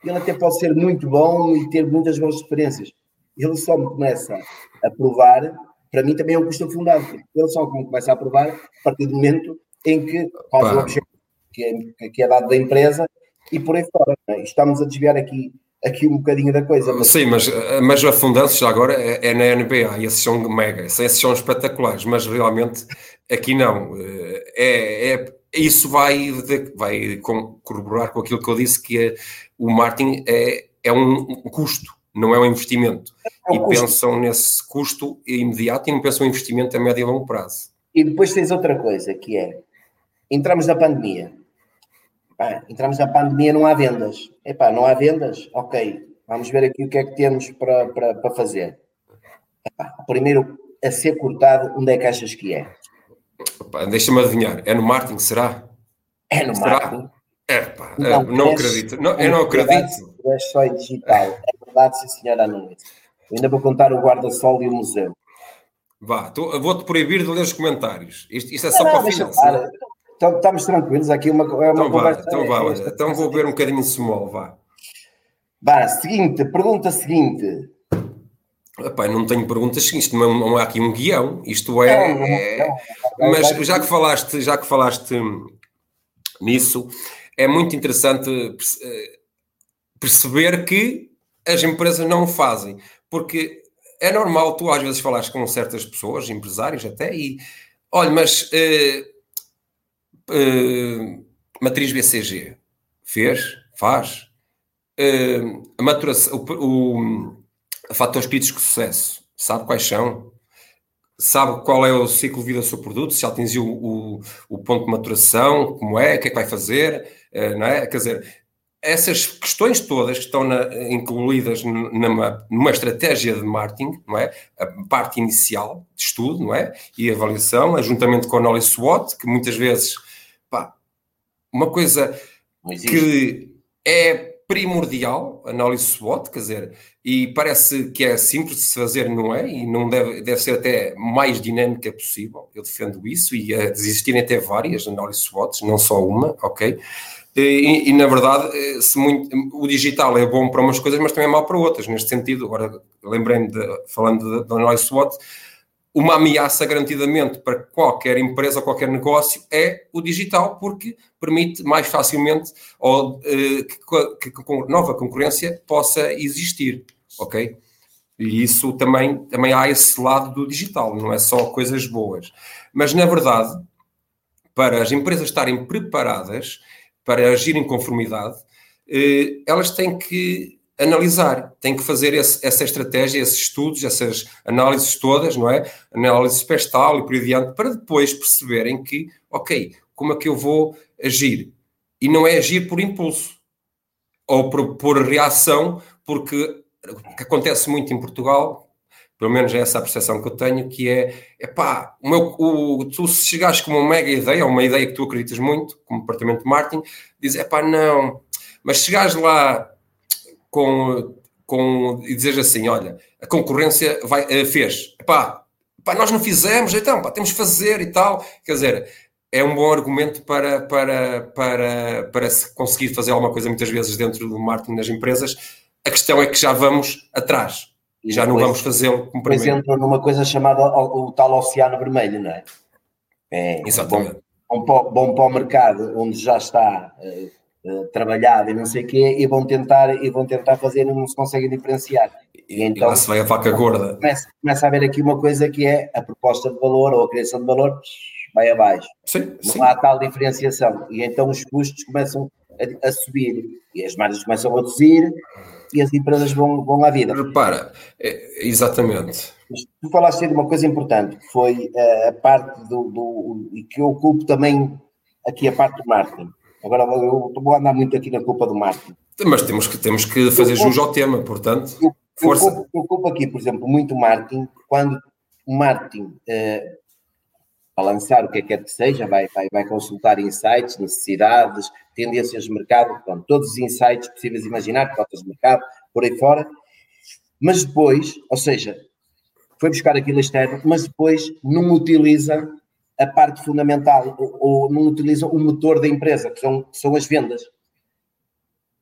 [SPEAKER 2] ele até pode ser muito bom e ter muitas boas experiências. Ele só me começa a provar, para mim também é um custo afundado. Ele só me começa a provar a partir do momento em que faz o objetivo que é, que é dado da empresa e por aí fora. É? Estamos a desviar aqui, aqui um bocadinho da coisa.
[SPEAKER 1] Mas... Sim, mas, mas afundando-se já agora é, é, na NBA e esses são mega, esses são espetaculares, mas realmente aqui não. É, é, isso vai, vai corroborar com aquilo que eu disse, que é, o marketing é, é um custo, não é um investimento. É um e custo. pensam nesse custo imediato e não pensam em investimento a médio e longo prazo.
[SPEAKER 2] E depois tens outra coisa, que é, entramos na pandemia, ah, entramos na pandemia, não há vendas. Epá, não há vendas? Ok, vamos ver aqui o que é que temos para, para, para fazer. Epá, primeiro a ser cortado, onde é que achas que é?
[SPEAKER 1] Deixa-me adivinhar, é no marketing, será?
[SPEAKER 2] É no será? marketing.
[SPEAKER 1] É, pá, não, não acredito. Não, eu não acredito.
[SPEAKER 2] É só digital. É verdade, sim, senhora Nunes. Ainda vou contar o guarda-sol e o museu.
[SPEAKER 1] Vá, vou-te proibir de ler os comentários. Isto, isto é só não, para o final.
[SPEAKER 2] Então, estamos tranquilos, aqui uma, é uma
[SPEAKER 1] então conversa. Vá, então, vá, então vou ver um bocadinho de small, vá.
[SPEAKER 2] Vá, seguinte, pergunta seguinte.
[SPEAKER 1] Epá, não tenho perguntas seguintes, não, não há aqui um guião, isto é, não, é mas já que falaste, já que falaste nisso, é muito interessante eh, perceber que as empresas não o fazem, porque é normal tu às vezes falares com certas pessoas, empresários até, e olha, mas uh, uh, matriz BCG fez, faz. Uh, a maturação, o, o fatores críticos de sucesso, sabe quais são? Sabe qual é o ciclo de vida do seu produto, se atingiu o, o, ponto de maturação, como é, o que é que vai fazer, uh, não é? Quer dizer, essas questões todas que estão na, incluídas numa, numa, estratégia de marketing, não é? A parte inicial de estudo, não é? E avaliação, juntamente com a knowledge SWOT, que muitas vezes uma coisa que é primordial, análise SWOT, quer dizer, e parece que é simples de se fazer, não é? E não deve, deve ser até mais dinâmica possível. Eu defendo isso e a existirem até várias análises SWOT, não só uma, ok? E, e, na verdade, se muito, o digital é bom para umas coisas, mas também é mau para outras, neste sentido. Agora, lembrei-me, falando da análise SWOT, uma ameaça garantidamente para qualquer empresa ou qualquer negócio é o digital, porque permite mais facilmente ou, uh, que, que, que, nova concorrência possa existir, ok? E isso também, também há esse lado do digital, não é só coisas boas. Mas, na verdade, para as empresas estarem preparadas para agir em conformidade, uh, elas têm que analisar, tem que fazer esse, essa estratégia, esses estudos, essas análises todas, não é? Análise pestal e por aí adiante, para depois perceberem que, ok, como é que eu vou agir? E não é agir por impulso ou por, por reação, porque o que acontece muito em Portugal, pelo menos é essa a percepção que eu tenho, que é, epá, o meu, o, tu se chegares com uma mega ideia, uma ideia que tu acreditas muito, como departamento de marketing, dizes, epá, não, mas chegares lá com, com e dizer assim: olha, a concorrência vai, uh, fez, pá, pá, nós não fizemos, então pá, temos que fazer e tal. Quer dizer, é um bom argumento para, para, para, para se conseguir fazer alguma coisa muitas vezes dentro do marketing das empresas. A questão é que já vamos atrás e já não vamos fazê-lo
[SPEAKER 2] como primeiro. Exemplo, numa coisa chamada o, o, tal Oceano Vermelho, não é? é Exatamente. Bom, bom, bom para o mercado, onde já está. Uh, trabalhado e não sei o quê, e vão tentar, e vão tentar fazer e não se conseguem diferenciar.
[SPEAKER 1] E, então, e lá se vai a faca gorda.
[SPEAKER 2] Começa, começa a haver aqui uma coisa que é a proposta de valor ou a criação de valor vai abaixo.
[SPEAKER 1] Sim,
[SPEAKER 2] não
[SPEAKER 1] sim.
[SPEAKER 2] há tal diferenciação. E então os custos começam a, a, subir e as margens começam a reduzir e as empresas vão, vão à vida.
[SPEAKER 1] Repara, é, exatamente.
[SPEAKER 2] Tu falaste de uma coisa importante, que foi a, a parte do, do, e que eu ocupo também aqui a parte do marketing. Agora eu vou andar muito aqui na culpa do marketing.
[SPEAKER 1] Mas temos que, temos que fazer jus ao tema, portanto, eu, força. Eu
[SPEAKER 2] culpo, eu culpo aqui, por exemplo, muito marketing, quando o marketing, eh, lançar o que é que quer que seja, vai, vai, vai consultar insights, necessidades, tendências de mercado, pronto, todos os insights possíveis imaginar, cotas de mercado, por aí fora, mas depois, ou seja, foi buscar aquilo externo, mas depois não utiliza a parte fundamental ou, ou não utilizam o motor da empresa, que são, que são as vendas.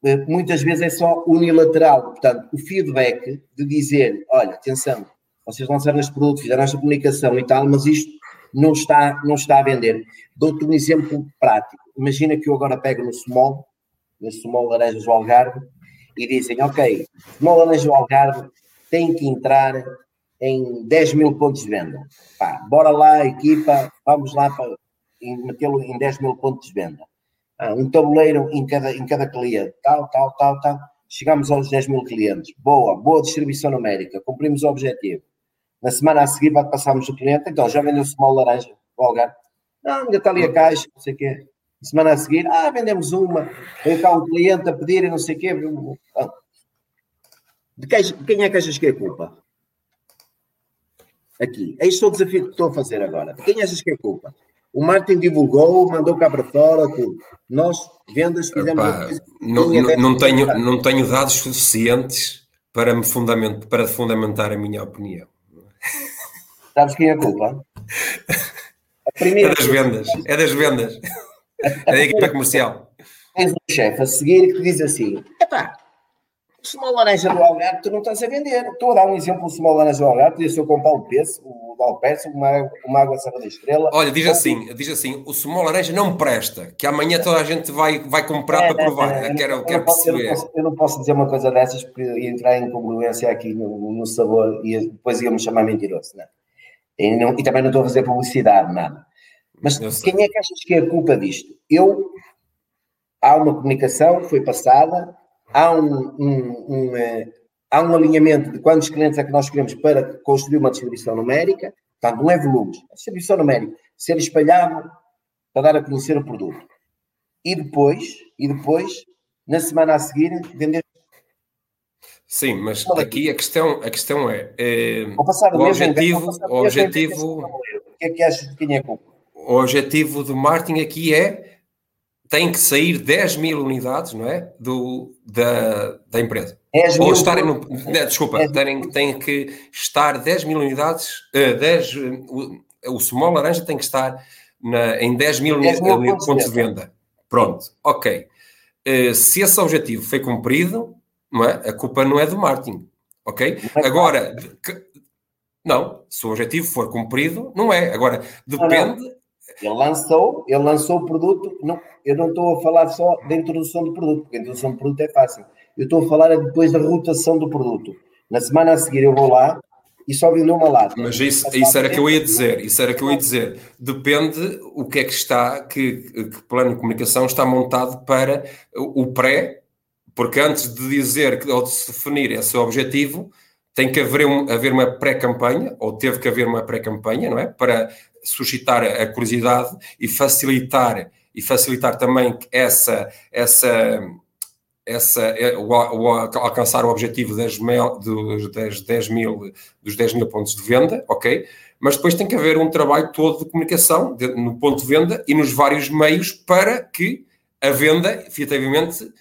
[SPEAKER 2] Eh, muitas vezes é só unilateral. Portanto, o feedback de dizer: olha, atenção, vocês lançaram este produto, fizeram esta comunicação e tal, mas isto não está, não está a vender. Dou-te um exemplo prático. Imagina que eu agora pego no Small, no Small Laranjas do Algarve, e dizem: ok, Small Laranjas do Algarve tem que entrar em 10 mil pontos de venda. Pá, bora lá, equipa, vamos lá para metê-lo em 10 mil pontos de venda. Ah, um tabuleiro em cada, em cada cliente, tal, tal, tal, tal. Chegamos aos 10 mil clientes. Boa, boa distribuição numérica, cumprimos o objetivo. Na semana a seguir passamos o cliente, então já vendeu-se uma laranja, o. Não, ainda está ali a caixa, não sei o quê. Semana a seguir, ah, vendemos uma, veio cá um cliente a pedir e não sei o quê. De quem, é que achas que é culpa? Aqui. É o desafio que estou a fazer agora. Quem achas que é culpa? O Martin divulgou, mandou cá para fora, tudo. Nós, vendas, fizemos. Epá,
[SPEAKER 1] não, não, não, tenho, não tenho dados suficientes para, me fundament, para fundamentar a minha opinião.
[SPEAKER 2] Sabes quem é a culpa?
[SPEAKER 1] A é das vendas. É das vendas. É da equipa comercial.
[SPEAKER 2] Tens um chefe a seguir que diz assim: epá, Small laranja do Algarve, tu não estás a vender. Estou a dar um exemplo do small laranja do Algarve, podia ser o com Paulo Peço, o Alperce, uma, uma água Serra da Estrela.
[SPEAKER 1] Olha, diz assim, diz assim, o small laranja não presta, que amanhã toda a gente vai, vai comprar é, para provar. É, é, quero, eu, quero
[SPEAKER 2] posso, perceber. Eu não, posso, eu não, posso, dizer uma coisa dessas porque ia entrar em congruência aqui no, no sabor e depois ia-me chamar mentiroso, não. É? E, não, e também não estou a fazer publicidade, nada. Mas quem é que achas que é a culpa disto? Eu, há uma comunicação, foi passada, há um, um, um, eh, há um alinhamento de quantos clientes é que nós queremos para construir uma distribuição numérica, portanto, não é volumes, é distribuição numérica, ser espalhado para dar a conhecer o produto. E depois, e depois, na semana a seguir, vender.
[SPEAKER 1] Sim, mas aqui a questão, a questão é, é o objetivo, o objetivo,
[SPEAKER 2] o que é que achas de quem é culpa?
[SPEAKER 1] O objetivo do marketing aqui é tem que sair 10 mil unidades, não é? Do, da, da empresa. 10 mil Ou estarem no, desculpa, tem, tem que estar 10 mil unidades, uh, 10, o, o small laranja tem que estar na, em 10 mil, 10 mil pontos, pontos de venda. Pronto, ok. Uh, se esse objetivo foi cumprido, não é? a culpa não é do marketing, ok? É Agora, que, não, se o objetivo for cumprido, não é. Agora, depende.
[SPEAKER 2] Ele lançou, ele lançou o produto. Não, eu não estou a falar só da introdução do produto, porque a introdução do produto é fácil. Eu estou a falar depois da rotação do produto. Na semana a seguir eu vou lá e só vendeu uma lata.
[SPEAKER 1] Mas isso, isso era que eu ia dizer, isso era que eu ia dizer. Depende o que é que está, que, que plano de comunicação está montado para o pré, porque antes de dizer ou de se definir esse objetivo, tem que haver, um, haver uma pré-campanha, ou teve que haver uma pré-campanha, não é? Para suscitar a curiosidade e facilitar e facilitar também essa essa essa é, o, o, alcançar o objetivo das, dos, das 10 mil dos 10 mil pontos de venda, ok? Mas depois tem que haver um trabalho todo de comunicação de, no ponto de venda e nos vários meios para que a venda efetivamente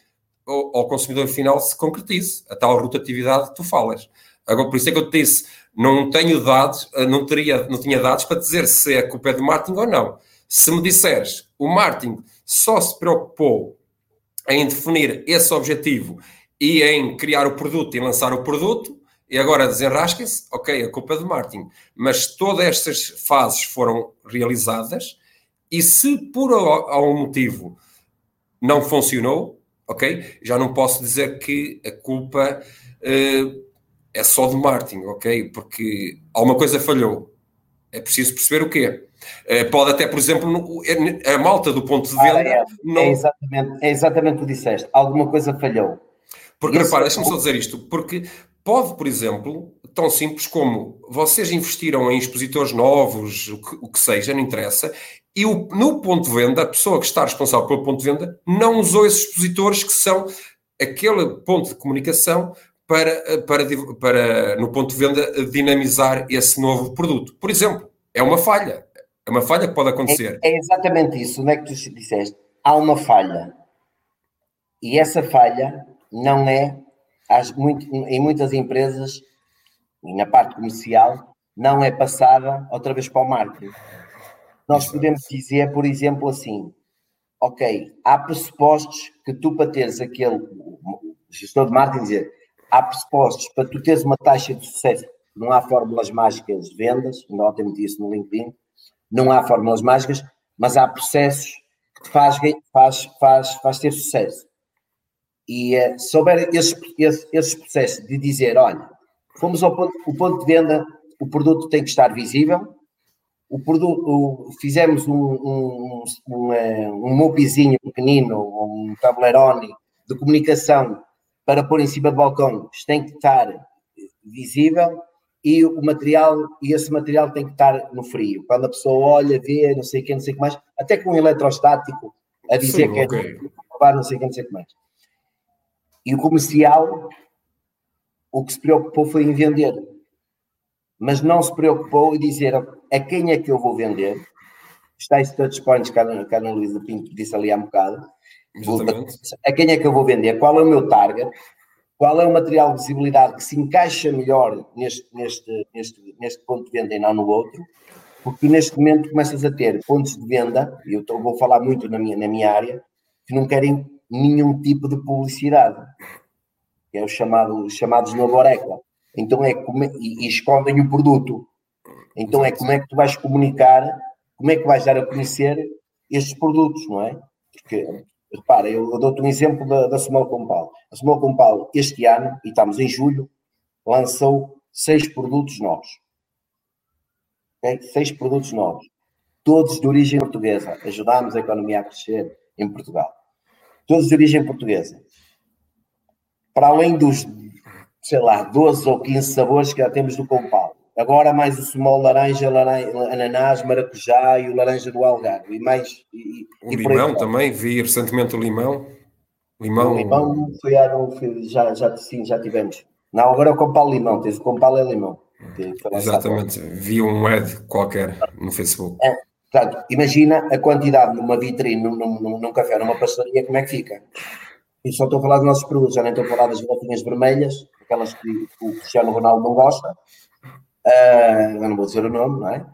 [SPEAKER 1] ao, ao consumidor final se concretize, a tal rotatividade que tu falas. Agora, por isso é que eu te disse, não tenho dados, eh, não, teria, não tinha dados para dizer se a culpa é do marketing ou não. Se me disseres, o marketing só se preocupou em definir esse objetivo e em criar o produto e lançar o produto, e agora desenrasquem-se, ok, a culpa é do marketing. Mas todas estas fases foram realizadas e se por algum motivo não funcionou, ok, já não posso dizer que a culpa... Uh, é só de marketing, ok? Porque alguma coisa falhou. É preciso perceber o quê. É, pode até, por exemplo, a malta do ponto de venda. Ah,
[SPEAKER 2] é, não... é, exatamente, é exatamente o que disseste. Alguma coisa falhou.
[SPEAKER 1] Porque, Isso repara, é deixa-me só dizer isto. Porque pode, por exemplo, tão simples como vocês investiram em expositores novos, o que, o que seja, não interessa, e o, no ponto de venda, a pessoa que está responsável pelo ponto de venda não usou esses expositores que são aquele ponto de comunicação para, para, para, no ponto de venda, dinamizar esse novo produto. Por exemplo, é uma falha. É uma falha que pode acontecer.
[SPEAKER 2] É, é exatamente isso. Onde é que tu disseste? Há uma falha. E essa falha não é, muito, em muitas empresas, e na parte comercial, não é passada outra vez para o marketing. Nós podemos dizer, por exemplo, assim: ok, há pressupostos que tu, para teres aquele gestor de marketing, dizer há pressupostos para tu teres uma taxa de sucesso. Não há fórmulas mágicas de vendas, ainda ontem me isso no LinkedIn, não há fórmulas mágicas, mas há processos que te faz, faz, faz, faz ter sucesso. E uh, se esses, esses, esses, processos de dizer, olha, fomos ao ponto, o ponto de venda, o produto tem que estar visível, o produto, fizemos um, um, um, eh, um, um mobizinho pequenino, um tablerone de comunicação para pôr em cima do balcão tem que estar visível e o material, e esse material tem que estar no frio. Quando a pessoa olha, vê, não sei o que, não sei o que mais, até com um eletrostático a dizer Sim, que é okay. é provar, não sei o que, não sei o que mais. E o comercial, o que se preocupou foi em vender. Mas não se preocupou em dizer a quem é que eu vou vender. Está esse touch points que a Ana Luísa Pinto disse ali há um bocado a quem é que eu vou vender? Qual é o meu target? Qual é o material de visibilidade que se encaixa melhor neste, neste, neste, neste ponto de venda e não no outro? Porque neste momento começas a ter pontos de venda, e eu tô, vou falar muito na minha, na minha área, que não querem nenhum tipo de publicidade, que é o chamado, chamados no Oreca. Então é como, e, e escondem o produto. Então é como é que tu vais comunicar, como é que vais dar a conhecer estes produtos, não é? Porque Repara, eu, dou-te um exemplo da, da Small Compal. A Small Compal, este ano, e estamos em julho, lançou seis produtos novos. Okay? Seis produtos novos. Todos de origem portuguesa. Ajudámos a economia a crescer em Portugal. Todos de origem portuguesa. Para além dos, sei lá, 12 ou 15 sabores que já temos do Compal. Agora mais o small laranja, laranja, ananás, maracujá e o laranja do Algarve. E mais. E,
[SPEAKER 1] o e limão também, vi recentemente o limão.
[SPEAKER 2] Limão. O limão foi, já, já, sim, já tivemos. Não, agora é o compal limão, tens o compal é limão.
[SPEAKER 1] Exatamente, vi um ad qualquer no Facebook.
[SPEAKER 2] É, Portanto, imagina a quantidade numa vitrine, num, num, num café, numa pastelaria, como é que fica? E só estou a falar dos nossos produtos, já nem estou a falar das garrafinhas vermelhas, aquelas que o Cristiano Ronaldo não gosta. Uh, eu não vou dizer o nome, não é?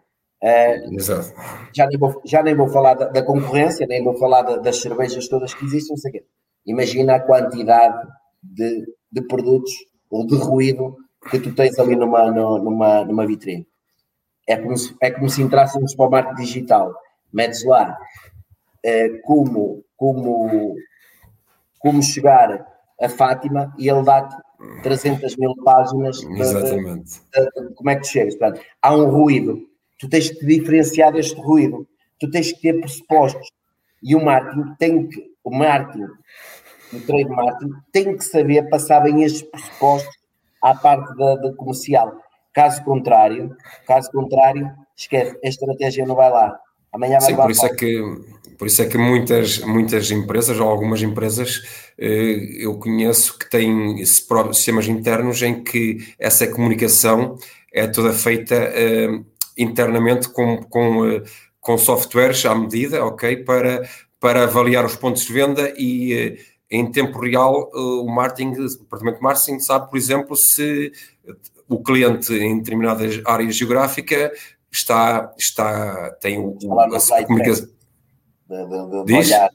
[SPEAKER 2] Uh, Exato. Já nem vou, já nem vou falar da, da concorrência, nem vou falar da, das cervejas todas que existem, não sei o quê. Imagina a quantidade de, de produtos ou de ruído que tu tens ali numa, numa, numa vitrine. É como se, é como se entrássemos para o marketing digital. Metes lá uh, como, como, como chegar a Fátima e ele dá-te 300 mil páginas
[SPEAKER 1] Exatamente.
[SPEAKER 2] De, de, de, como é que chegas. Portanto, há um ruído. Tu tens que diferenciar deste ruído. Tu tens que ter pressupostos. E o marketing tem que, o marketing, o trade marketing, tem que saber passar bem estes pressupostos à parte da, da comercial. Caso contrário, caso contrário, esquece, a estratégia não vai lá. Amanhã vai
[SPEAKER 1] Sim, por isso é que por isso é que muitas, muitas empresas, ou algumas empresas, eh, eu conheço que têm sistemas internos em que essa comunicação é toda feita eh, internamente com, com, eh, com softwares à medida, ok, para, para avaliar os pontos de venda e em tempo real o marketing, o departamento de marketing sabe, por exemplo, se o cliente em determinada área geográfica está, está tem o, o a comunicação
[SPEAKER 2] de, olhar.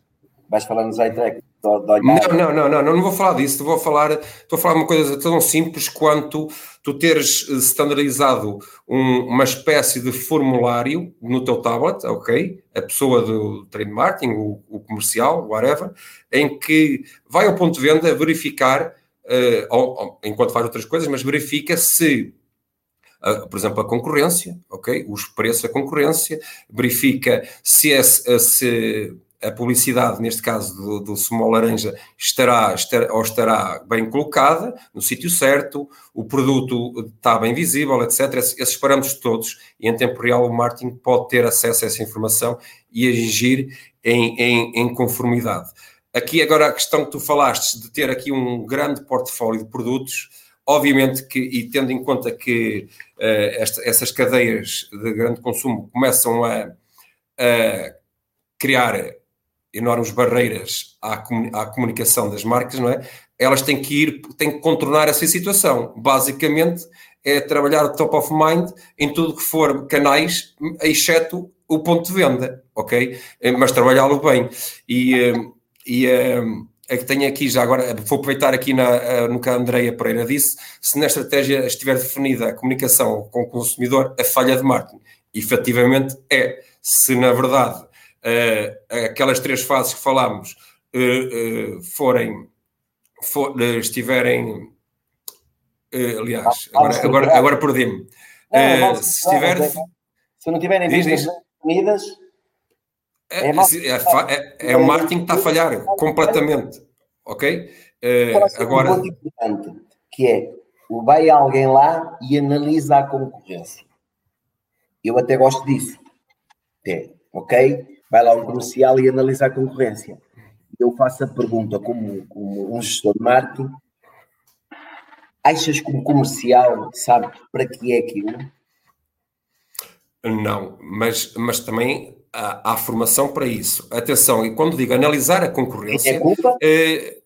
[SPEAKER 2] Vais falar no Zytrack.
[SPEAKER 1] Não, não, não, não, não vou falar disso. Vou falar, estou a falar de uma coisa tão simples quanto tu teres eh, standardizado um, uma espécie de formulário no teu tablet, ok? A pessoa do trade marketing, o, o comercial, whatever, em que vai ao ponto de venda verificar, uh, ou, ou, enquanto faz outras coisas, mas verifica se por exemplo, a concorrência, ok? Os preços da concorrência, verifica se, é, se a publicidade, neste caso do, do Small Laranja, estará, estará, ou estará bem colocada, no sítio certo, o produto está bem visível, etc. Esses parâmetros todos, e em tempo real o marketing pode ter acesso a essa informação e agir em, em, em conformidade. Aqui agora a questão que tu falaste de ter aqui um grande portfólio de produtos, Obviamente que, e tendo em conta que uh, esta, essas cadeias de grande consumo começam a, a criar enormes barreiras à, à, comunicação das marcas, não é? Elas têm que ir, têm que contornar essa situação. Basicamente, é trabalhar top of mind em tudo que for canais, exceto o ponto de venda, ok? Eh, mas trabalhá-lo bem. E, eh, e que tenho aqui já agora, vou aproveitar aqui na, eh, no que a Andreia Pereira disse, se na estratégia estiver definida a comunicação com o consumidor, a falha de marketing. Efetivamente é. Se na verdade uh, aquelas três fases que falámos uh, forem, for, estiverem, aliás, agora, agora, agora perdi-me.
[SPEAKER 2] se estiver... Se não tiverem definidas
[SPEAKER 1] é, é, é, é, o marketing que está a falhar completamente. Ok? Uh, agora. Um
[SPEAKER 2] importante, que é vai alguém lá e analisa a concorrência. Eu até gosto disso. É, ok? Vai lá um comercial e analisa a concorrência. Eu faço a pergunta como, como um gestor de marketing: achas que um comercial sabe para que é aquilo?
[SPEAKER 1] Não, mas, mas também há, há, formação para isso. Atenção, e quando digo analisar a concorrência.
[SPEAKER 2] É culpa?
[SPEAKER 1] É,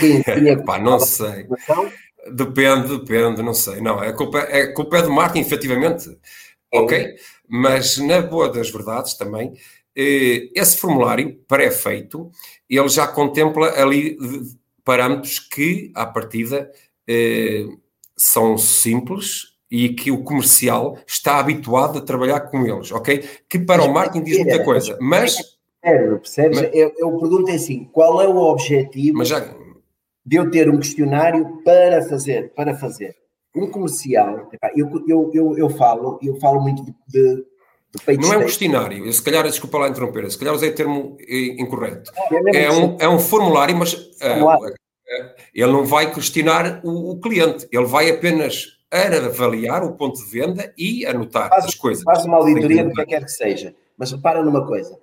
[SPEAKER 1] quem, quem é pá, não sei. Depende, depende, não sei. Não, a culpa, a culpa é do marketing, efetivamente. É. Ok? Mas, na boa das verdades, também, eh, esse formulário pré-feito, ele já contempla ali parâmetros que, à partida, eh, são simples e que o comercial está habituado a trabalhar com eles, ok? Que para o marketing diz muita coisa, mas...
[SPEAKER 2] Percebe, percebes? Mas, eu, eu pergunto é assim, qual é o objetivo já, de eu ter um questionário para fazer, para fazer? Um comercial, eu, eu, eu, eu falo, eu falo muito de,
[SPEAKER 1] de não é um questionário, eu, se calhar, desculpa lá interromper, se calhar usei o termo incorreto. É, é, um, é um formulário, mas uh, ele não vai questionar o, o, cliente, ele vai apenas era avaliar o ponto de venda e anotar faz, as coisas.
[SPEAKER 2] Faz uma auditoria do que quer que seja, mas repara numa coisa.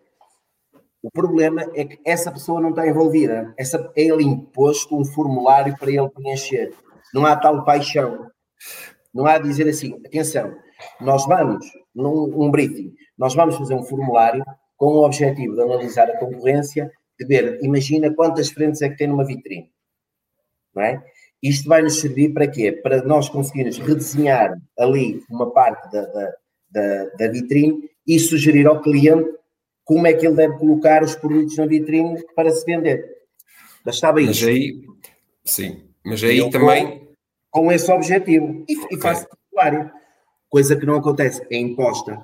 [SPEAKER 2] O problema é que essa pessoa não está envolvida. Essa, é ele imposto um formulário para ele preencher. Não há tal paixão. Não há a dizer assim, atenção, nós vamos, num um briefing, nós vamos fazer um formulário com o objetivo de analisar a concorrência, de ver, imagina quantas frentes é que tem numa vitrine. Não é? Isto vai nos servir para quê? Para nós conseguirmos redesenhar ali uma parte da, da, da, da vitrine e sugerir ao cliente como é que ele deve colocar os produtos na vitrine para se vender.
[SPEAKER 1] Bastava isso. Mas aí, sim, mas aí também.
[SPEAKER 2] Com, com, esse objetivo. E, okay. e faz formulário. Coisa que não acontece, é imposta.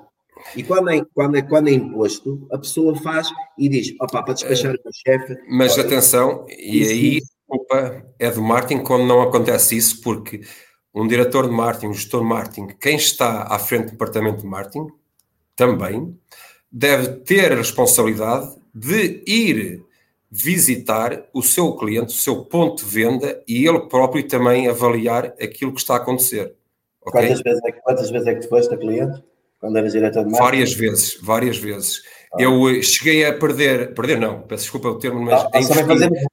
[SPEAKER 2] E quando é, quando, é, quando é imposto, a pessoa faz e diz: opa, para despachar uh, o chefe.
[SPEAKER 1] Mas olha, atenção, e aí culpa é do marketing quando não acontece isso, porque um diretor de marketing, um gestor de marketing, quem está à frente do departamento de marketing, também deve ter a responsabilidade de ir visitar o seu cliente, o seu ponto de venda e ele próprio também avaliar aquilo que está a acontecer.
[SPEAKER 2] Okay? Quantas, vezes é, quantas vezes é que tu foste a cliente? Quando eras diretor de
[SPEAKER 1] marketing? Várias vezes, várias vezes. Ah. Eu eh, cheguei a perder, perder não, peço desculpa o termo, mas ah, investir,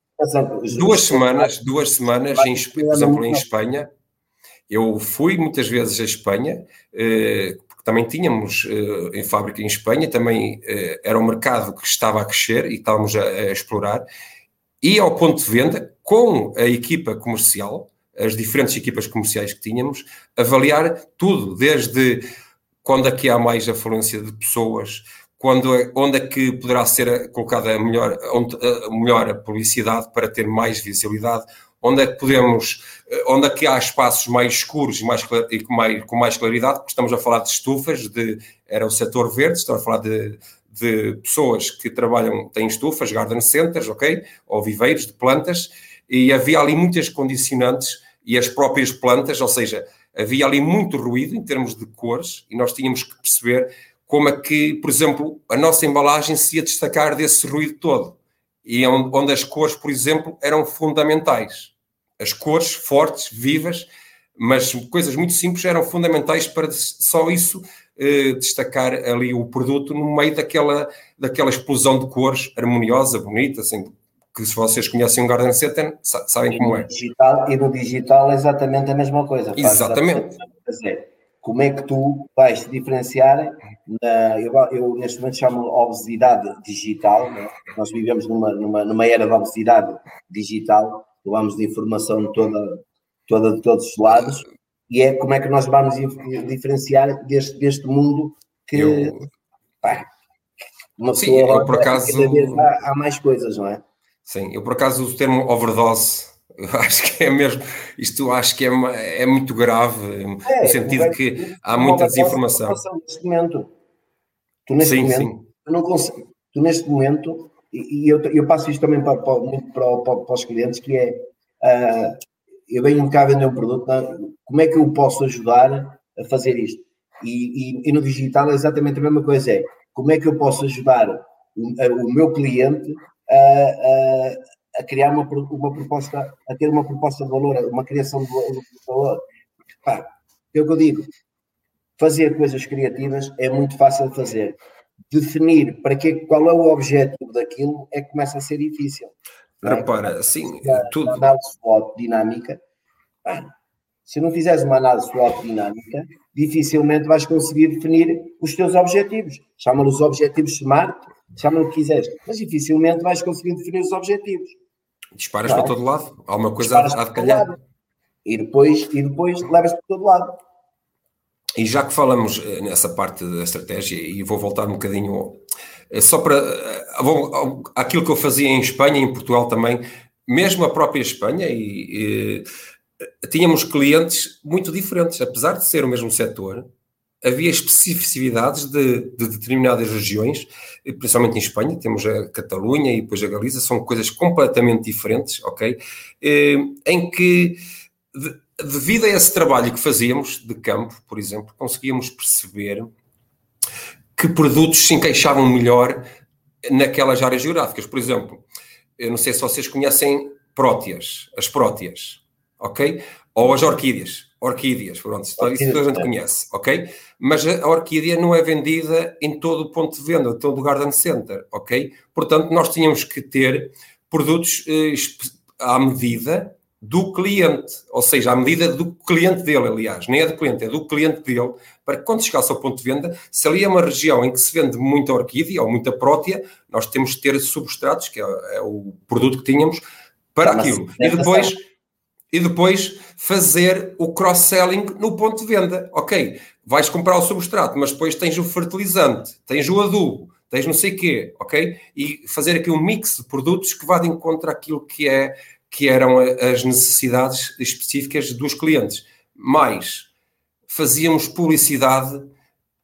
[SPEAKER 1] duas semanas, duas semanas, em, por exemplo, em Espanha, eu fui muitas vezes à Espanha, eh, também tínhamos uh, em fábrica em Espanha, também uh, era um mercado que estava a crescer e estávamos a, a, explorar, e ao ponto de venda, com a equipa comercial, as diferentes equipas comerciais que tínhamos, avaliar tudo, desde quando é que há mais afluência de pessoas, quando, onde é que poderá ser colocada a melhor, a melhor publicidade para ter mais visibilidade, onde é que podemos, eh, onde é que há espaços mais escuros e, mais, e com, mais, com mais claridade, porque estamos a falar de estufas, de, era o setor verde, estamos a falar de, de pessoas que trabalham, têm estufas, garden centers, ok? Ou viveiros de plantas, e havia ali muitas condicionantes e as próprias plantas, ou seja, havia ali muito ruído em termos de cores e nós tínhamos que perceber como é que, por exemplo, a nossa embalagem se ia destacar desse ruído todo e onde as cores, por exemplo, eram fundamentais as cores fortes, vivas, mas coisas muito simples eram fundamentais para só isso eh, destacar ali o produto no meio daquela, daquela explosão de cores harmoniosa, bonita, assim, que se vocês conhecem um Garden Center, sabem e como é.
[SPEAKER 2] Digital, e no digital é exatamente a mesma coisa.
[SPEAKER 1] Exatamente.
[SPEAKER 2] Como é que tu vais te diferenciar? Na, eu, eu, neste momento chamo obesidade digital. Né? Nós vivemos numa, numa, numa era de obesidade digital levamos de informação toda, toda de todos os lados, e é como é que nós vamos diferenciar deste, deste mundo que eu... pá, uma
[SPEAKER 1] Sim, pessoa eu, por acaso, cada
[SPEAKER 2] vez há, há, mais coisas, não é?
[SPEAKER 1] Sim, eu por acaso uso o termo overdose, eu acho que é mesmo, isto acho que é, é muito grave, é, no sentido que há muita desinformação.
[SPEAKER 2] Neste momento, tu neste sim, momento, sim. Tu, não consegues, tu neste momento e, eu, eu, passo isto também para, para, para, para, os clientes, que é, uh, eu venho cá vender um produto, não? como é que eu posso ajudar a fazer isto? E, e, e, no digital é exatamente a mesma coisa, é como é que eu posso ajudar o, o meu cliente a, a, a, criar uma, uma proposta, a ter uma proposta de valor, uma criação de valor. Pá, é o que eu digo, fazer coisas criativas é muito fácil de fazer definir para que, qual é o objetivo daquilo é que começa a ser difícil.
[SPEAKER 1] Repara, é? sim, tudo.
[SPEAKER 2] Uma análise SWOT dinâmica, se não fizeres uma análise SWOT dinâmica, dificilmente vais conseguir definir os teus objetivos. Chama-los objetivos SMART, chama o que quiseres, mas dificilmente vais conseguir definir os objetivos.
[SPEAKER 1] Disparas não. para todo lado, há uma coisa a, a de calhar.
[SPEAKER 2] E depois, e depois levas para todo lado.
[SPEAKER 1] E já que falamos eh, nessa parte da estratégia, e vou voltar um bocadinho eh, só para eh, vou, aquilo que eu fazia em Espanha e em Portugal também, mesmo a própria Espanha, e, e tínhamos clientes muito diferentes, apesar de ser o mesmo setor, havia especificidades de, de, determinadas regiões, principalmente em Espanha, temos a Catalunha e depois a Galiza, são coisas completamente diferentes, ok? Em que devido a esse trabalho que fazíamos de campo, por exemplo, conseguíamos perceber que produtos se encaixavam melhor naquelas áreas geográficas. Por exemplo, eu não sei se vocês conhecem próteas, as próteas, ok? Ou as orquídeas, orquídeas, pronto, isso toda a gente conhece, ok? Mas a orquídea não é vendida em todo o ponto de venda, em todo o garden center, ok? Portanto, nós tínhamos que ter produtos eh, à medida do cliente, ou seja, à medida do cliente dele, aliás, nem é do cliente, é do cliente dele, para que quando chegasse ao ponto de venda, se ali é uma região em que se vende muita orquídea ou muita prótea, nós temos que ter substratos, que é, é o produto que tínhamos, para aquilo. E depois, e depois fazer o cross-selling no ponto de venda. Ok, vais comprar o substrato, mas depois tens o fertilizante, tens o adubo, tens não sei quê, ok? E fazer aqui um mix de produtos que vá de encontro àquilo que é que eram as necessidades específicas dos clientes. Mais, fazíamos publicidade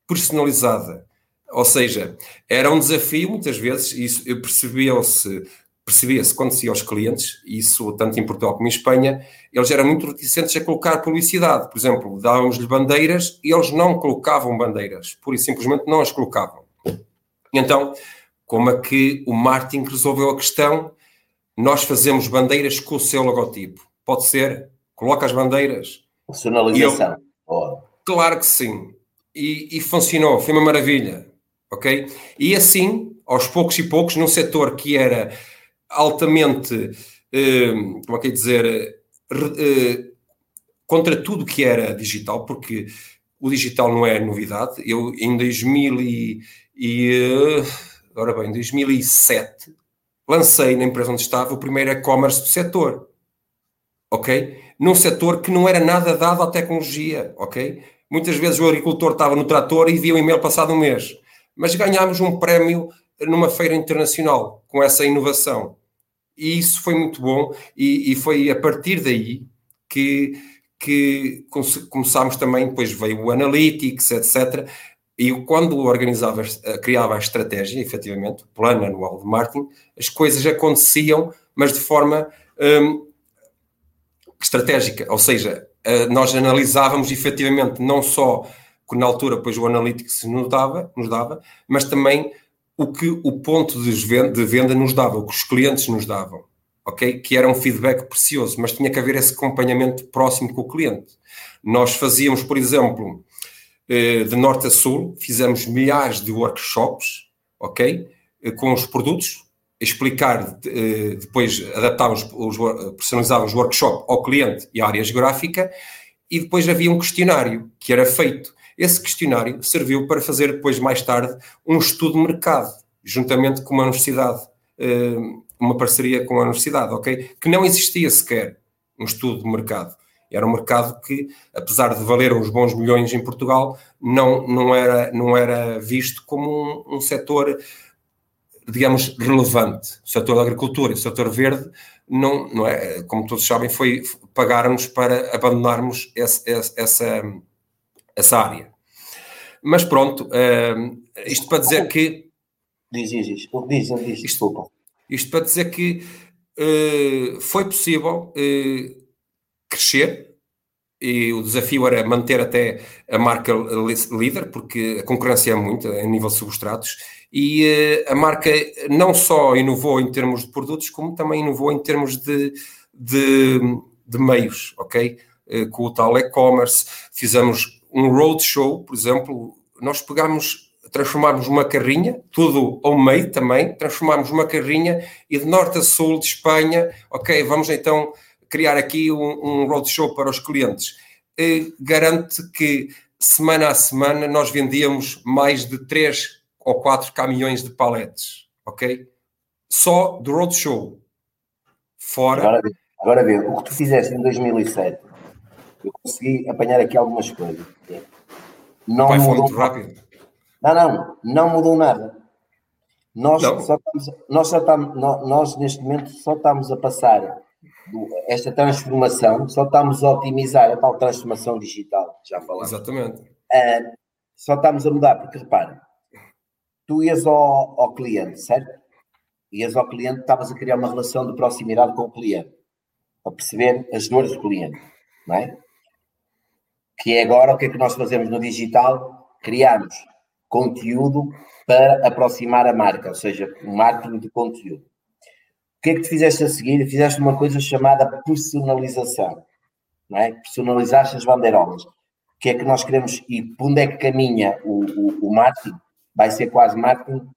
[SPEAKER 1] personalizada. Ou seja, era um desafio, muitas vezes, isso percebia-se percebia-se quando se ia aos clientes, isso tanto em Portugal como em Espanha, eles eram muito reticentes a colocar publicidade. Por exemplo, dávamos-lhe bandeiras e eles não colocavam bandeiras, pura e simplesmente não as colocavam. Então, como é que o marketing resolveu a questão? nós fazemos bandeiras com o seu logotipo. Pode ser? Coloca as bandeiras.
[SPEAKER 2] Personalização.
[SPEAKER 1] Eu, claro que sim. E, e, funcionou, foi uma maravilha. Ok? E assim, aos poucos e poucos, num setor que era altamente, eh, como é que é dizer, eh, contra tudo que era digital, porque o digital não é novidade. Eu, em 2000 e, e eh, agora bem, 2007, lancei na empresa onde estava o primeiro e-commerce do setor, ok? Num setor que não era nada dado à tecnologia, ok? Muitas vezes o agricultor estava no trator e via o e-mail passado um mês, mas ganhámos um prémio numa feira internacional com essa inovação. E isso foi muito bom e, e foi a partir daí que, que começámos também, depois veio o Analytics, etc. E quando organizava, criava a estratégia, efetivamente, o plano anual de marketing, as coisas aconteciam, mas de forma hum, estratégica. Ou seja, eh, nós analisávamos efetivamente não só que na altura depois o Analytics nos dava, nos dava, mas também o que o ponto de venda nos dava, o que os clientes nos davam, ok? Que era um feedback precioso, mas tinha que haver esse acompanhamento próximo com o cliente. Nós fazíamos, por exemplo, eh, de norte a sul, fizemos milhares de workshops, ok? Eh, com os produtos, explicar, eh, depois adaptávamos, os, personalizávamos o workshop ao cliente e à área geográfica, e depois havia um questionário que era feito. Esse questionário serviu para fazer depois, mais tarde, um estudo de mercado, juntamente com uma universidade, uma parceria com a universidade, ok? Que não existia sequer um estudo de mercado. Era um mercado que, apesar de valer uns bons milhões em Portugal, não, não, era, não era visto como um, um setor, digamos, relevante. O setor da agricultura, o setor verde, não, não é, como todos sabem, foi pagaram-nos para abandonarmos esse, essa, essa área. Mas pronto, uh, isto para dizer que.
[SPEAKER 2] Diz, diz, diz, diz, diz
[SPEAKER 1] isto, isto para dizer que uh, foi possível uh, crescer e o desafio era manter até a marca líder, porque a concorrência é muito a nível de substratos, e uh, a marca não só inovou em termos de produtos, como também inovou em termos de, de, de meios, ok? Com o tal e-commerce, fizemos um roadshow, por exemplo, nós pegámos, transformámos uma carrinha, tudo meio também, transformámos uma carrinha e de norte a sul de Espanha, ok, vamos então criar aqui um, um roadshow para os clientes. Eh, garante que semana a semana nós vendíamos mais de 3 ou 4 caminhões de paletes, ok? Só do roadshow. Fora.
[SPEAKER 2] Agora, agora vê, o que tu fizeste em 2007, eu consegui apanhar aqui algumas coisas.
[SPEAKER 1] Não Pai, mudou muito rápido.
[SPEAKER 2] Não, não, não mudou nada. Nós, não. Só estamos, nós, só estamos, nós, neste momento só estamos a passar esta transformação, só estamos a otimizar a tal transformação digital, já falamos.
[SPEAKER 1] Exatamente.
[SPEAKER 2] Uh, só estamos a mudar, porque repara, tu ias ao, ao cliente, certo? Ias ao cliente, estavas a criar uma relação de proximidade com o cliente, para perceber as dores do cliente, não é? Que é agora o que é que nós fazemos no digital? Criamos conteúdo para aproximar a marca, ou seja, marketing de conteúdo. O que é que tu fizeste a seguir? Fizeste uma coisa chamada personalização, não é? Personalizaste as bandeirolas. O que é que nós queremos e por onde é que caminha o, o, o marketing? Vai ser quase marketing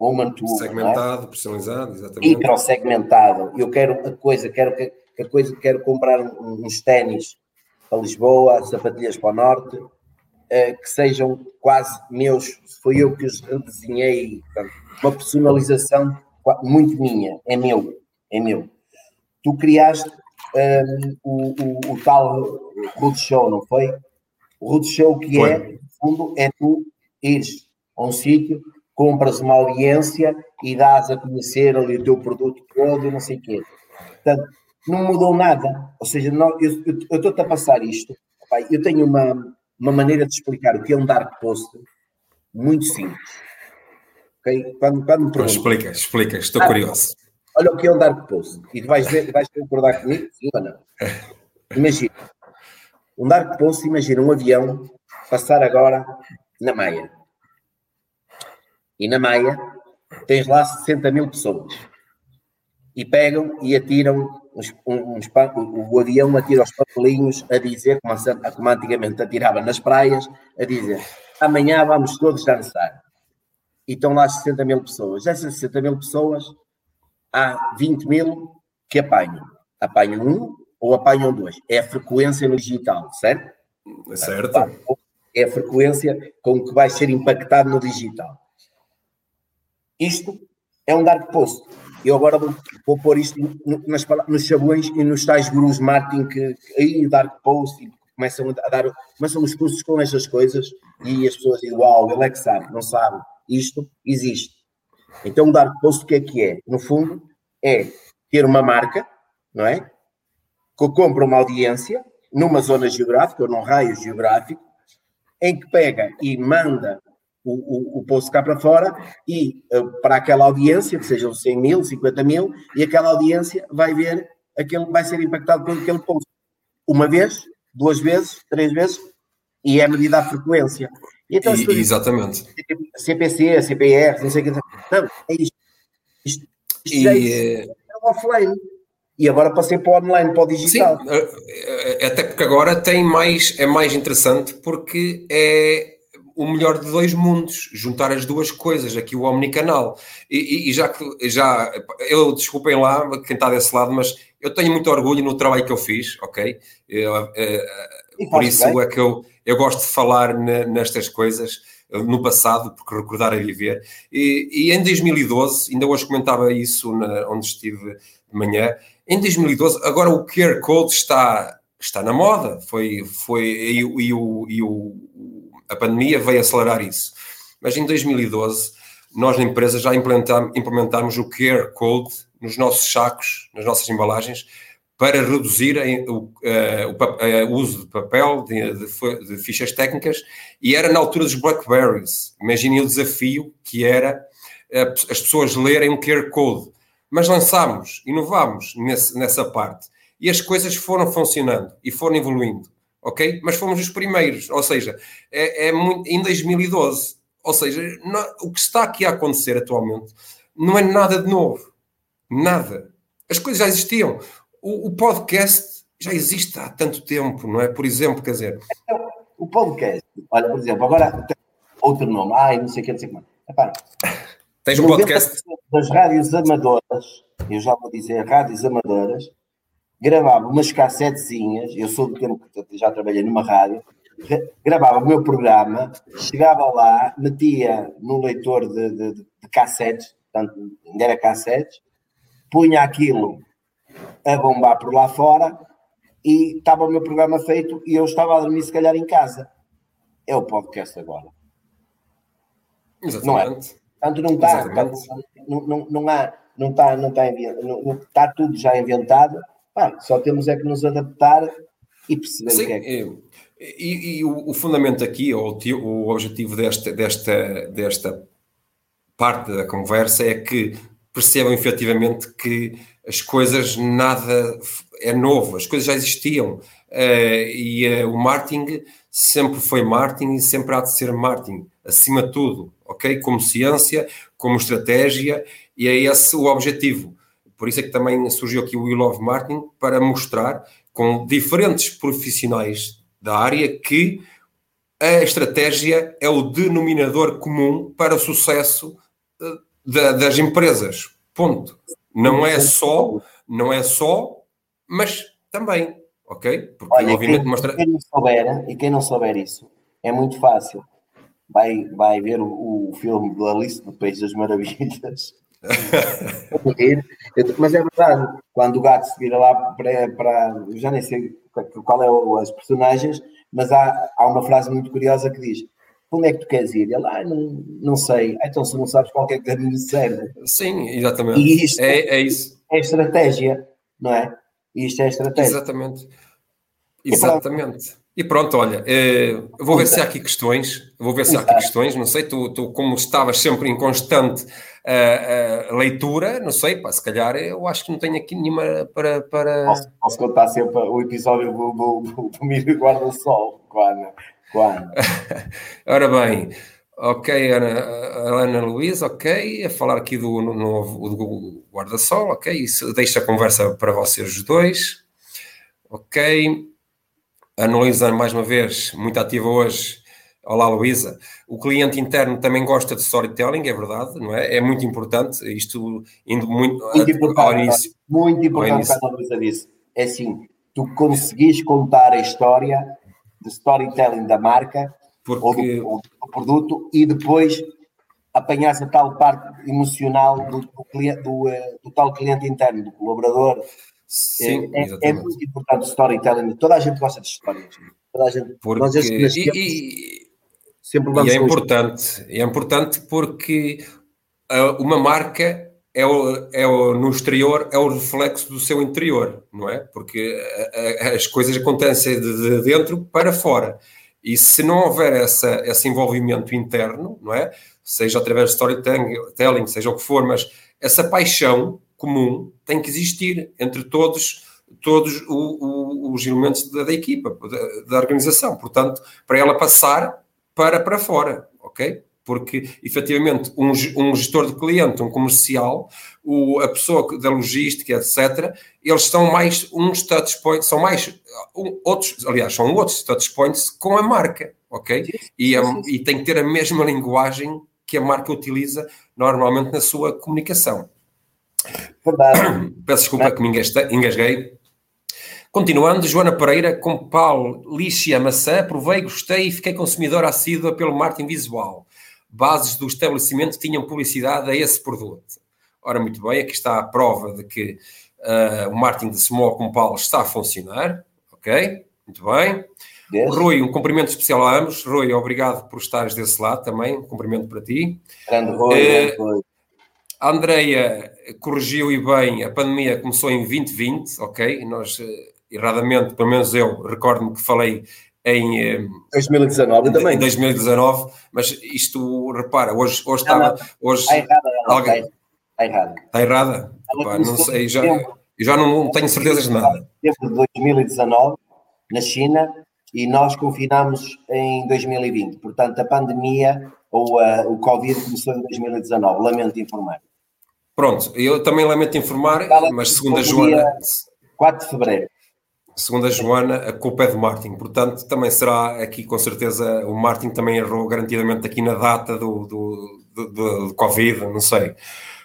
[SPEAKER 2] woman to
[SPEAKER 1] Segmentado,
[SPEAKER 2] é?
[SPEAKER 1] personalizado, exatamente.
[SPEAKER 2] Microsegmentado. Eu quero a coisa, quero que, quero, coisa, quero comprar uns ténis para Lisboa, sapatilhas para o Norte, uh, que sejam quase meus, foi eu que os desenhei, portanto, uma personalização muito minha, é meu, é meu. Tu criaste um, o, o, o, tal Roadshow, não foi? O Roadshow que foi. é, no fundo, é tu ires a um sítio, compras uma audiência e dás a conhecer ali o teu produto todo e não sei o quê. Portanto, não mudou nada. Ou seja, não, eu, estou-te a passar isto. Pai, eu tenho uma, uma maneira de explicar o que é um dark post muito simples. Okay? Quando, quando me
[SPEAKER 1] explica, explica, estou ah, curioso.
[SPEAKER 2] Olha o que é um dark post. E tu vais ver, vais concordar comigo? Sim ou não? Imagina. Um dark post, imagina um avião passar agora na Maia. E na Maia tens lá 60 mil pessoas. E pegam e atiram uns, uns, o avião atira os papelinhos a dizer, como, como antigamente atirava nas praias, a dizer amanhã vamos todos dançar. E estão lá 60 mil pessoas. Dessas 60 mil pessoas, há 20 mil que apanham. Apanham um ou apanham dois. É a frequência no digital, certo?
[SPEAKER 1] Certo.
[SPEAKER 2] É a frequência com que vai ser impactado no digital. Isto é um dark post. Eu agora vou, vou pôr isto nas, nos chavões e nos tais gurus marketing que aí dark post e começam a dar, começam os cursos com estas coisas e as pessoas dizem, uau, ele é que sabe, não sabe. Isto existe. Então, o dark post o que é que é? No fundo, é ter uma marca, não é? Que compra uma audiência numa zona geográfica ou num raio geográfico, em que pega e manda o, o, o post cá para fora e uh, para aquela audiência, que sejam 100 mil, 50 mil, e aquela audiência vai ver, aquele, vai ser impactado por aquele post. Uma vez, duas vezes, três vezes, e é medida a frequência.
[SPEAKER 1] Então, e, exatamente.
[SPEAKER 2] CPC, CPR, não sei o que. Não, é isto. Isto, isto e, é, é offline. E agora passei para o online, para o digital. Sim,
[SPEAKER 1] eh, eh, até porque agora tem mais, é mais interessante porque é o melhor de dois mundos, juntar as duas coisas, aqui o omnicanal. E, e, e já que já eu desculpem lá quem está desse lado, mas eu tenho muito orgulho no trabalho que eu fiz, ok? Eu, uh, por isso bem. é que eu, eu gosto de falar nestas coisas no passado, porque recordar é viver. E, e, em 2012, ainda hoje comentava isso na, onde estive de manhã, em 2012, agora o QR Code está, está na moda, foi, foi, e, e, o, e o, a pandemia veio acelerar isso. Mas em 2012, nós na empresa já implementámos o QR Code nos nossos sacos, nas nossas embalagens, para reduzir o, uh, o, uh, uso de papel, de, de, de, fichas técnicas, e era na altura dos Blackberries. Imaginem o desafio que era uh, as pessoas lerem um QR Code. Mas lançámos, inovámos nesse, nessa parte. E as coisas foram funcionando e foram evoluindo, ok? Mas fomos os primeiros, ou seja, é, é muito, em 2012. Ou seja, não, o que está aqui a acontecer atualmente não é nada de novo. Nada. As coisas já existiam o, o, podcast já existe há tanto tempo, não é? Por exemplo, quer dizer.
[SPEAKER 2] O podcast, olha, por exemplo, agora outro nome, ai, não sei o que, não sei o que. Epá,
[SPEAKER 1] Tens um podcast.
[SPEAKER 2] Das rádios amadoras, eu já vou dizer rádios amadoras, gravava umas cassetezinhas, eu sou do tempo que já trabalhei numa rádio, gravava o meu programa, chegava lá, metia no leitor de, de, de cassetes, portanto, ainda era cassetes, punha aquilo a bombar por lá fora e estava o meu programa feito e eu estava a dormir se calhar em casa. É o podcast agora.
[SPEAKER 1] Exatamente.
[SPEAKER 2] Não é? Portanto, não está, não, não, não há, não está, não está, não, não, está tudo já inventado. Ah, só temos é que nos adaptar e perceber Sim, o que é que...
[SPEAKER 1] E, e o, o, fundamento aqui, ou o, o objetivo desta, desta, desta parte da conversa é que percebam efetivamente que as coisas nada é novo, as coisas já existiam uh, e uh, o marketing sempre foi marketing e sempre há de ser marketing, acima de tudo, ok? Como ciência, como estratégia e é esse o objetivo. Por isso é que também surgiu aqui o We Love Marketing para mostrar com diferentes profissionais da área que a estratégia é o denominador comum para o sucesso uh, das empresas. Ponto. Não é só, não é só mas também, ok?
[SPEAKER 2] Porque Olha, obviamente quem, mostra... quem não souber, e quem não souber isso, é muito fácil. Vai, vai ver o, o filme do Alice do País das Maravilhas. Mas é verdade, quando o gato se vira lá para, para já nem sei qual é as personagens, mas há, há uma frase muito curiosa que diz: Onde é que tu queres ir? Ele, ah, não, não sei. Ah, então, se não sabes qual é que caminho serve.
[SPEAKER 1] Sim, exatamente. E isto é, é isso.
[SPEAKER 2] É estratégia, não é? Isto é estratégia.
[SPEAKER 1] Exatamente. Exatamente. E pronto, olha, eh, vou ver se há aqui questões, vou ver se há aqui questões, não sei, tu, tu como estavas sempre em constante uh, uh, leitura, não sei, pá, se calhar eu acho que não tenho aqui nenhuma para... para...
[SPEAKER 2] Posso, posso contar sempre o episódio do, do, do, do Milho Guarda-Sol, Ana.
[SPEAKER 1] Ora bem, ok, Ana, Ana Luísa, ok, a falar aqui do novo Guarda-Sol, ok, isso deixa a conversa para vocês dois, ok... A Luísa, mais uma vez, muito ativa hoje. Olá, Luísa. O cliente interno também gosta de storytelling, é verdade, não é? É muito importante, isto indo muito,
[SPEAKER 2] muito importante, início. Muito importante, a Luísa disse. É assim, tu conseguis contar a história de storytelling da marca Porque... ou, do, ou do produto e depois apanhas a tal parte emocional do, do, cliente, do, eh, do tal cliente interno, do colaborador,
[SPEAKER 1] Sim,
[SPEAKER 2] é, é, é, muito importante o storytelling. Toda a gente gosta de histórias. Toda a gente.
[SPEAKER 1] Porque, nós e, e, sempre vamos e é importante. É importante porque uh, uma marca é, o, é o, no exterior é o reflexo do seu interior, não é? Porque uh, as coisas acontecem de, de, dentro para fora. E se não houver essa, esse envolvimento interno, não é? Seja através de storytelling, seja o que for, mas essa paixão comum tem que existir entre todos todos o, o, os elementos da, da equipa, da, da, organização. Portanto, para ela passar para, para fora, ok? Porque, efetivamente, um, um gestor de cliente, um comercial, o, a pessoa da logística, etc., eles são mais uns touchpoints, são mais um, outros, aliás, são outros touchpoints com a marca, ok? E, a, e tem que ter a mesma linguagem que a marca utiliza normalmente na sua comunicação. Verdade. Peço desculpa que me engasguei. Continuando, Joana Pereira, com pau, lixe a maçã, provei, gostei e fiquei consumidor assídua pelo marketing visual. Bases do estabelecimento tinham publicidade a esse produto. Ora, muito bem, aqui está a prova de que uh, o marketing de Small com Paulo está a funcionar. Ok, muito bem. Yes. Rui, um cumprimento especial a ambos. Rui, obrigado por estares desse lado também. Um cumprimento para ti.
[SPEAKER 2] Grande Rui, uh, Rui.
[SPEAKER 1] A Andreia corrigiu e bem, a pandemia começou em 2020, ok? Nós, eh, erradamente, pelo menos eu, recordo-me que falei em
[SPEAKER 2] 2019 também.
[SPEAKER 1] Em 2019, mas isto, repara, hoje, hoje não, estava. Não, hoje, está
[SPEAKER 2] errada, alguém, está, errada.
[SPEAKER 1] Está errada? Epá, não sei, já, já não tenho certezas de nada.
[SPEAKER 2] Desde 2019, na China, e nós confinámos em 2020. Portanto, a pandemia ou uh, o Covid começou em 2019, lamento informar.
[SPEAKER 1] Pronto, eu também lamento informar, mas segundo a Joana.
[SPEAKER 2] 4 de fevereiro.
[SPEAKER 1] Segundo a Joana, a culpa é do Martin, portanto, também será aqui com certeza. O Martin também errou garantidamente aqui na data do, do, do, do, do Covid, não sei.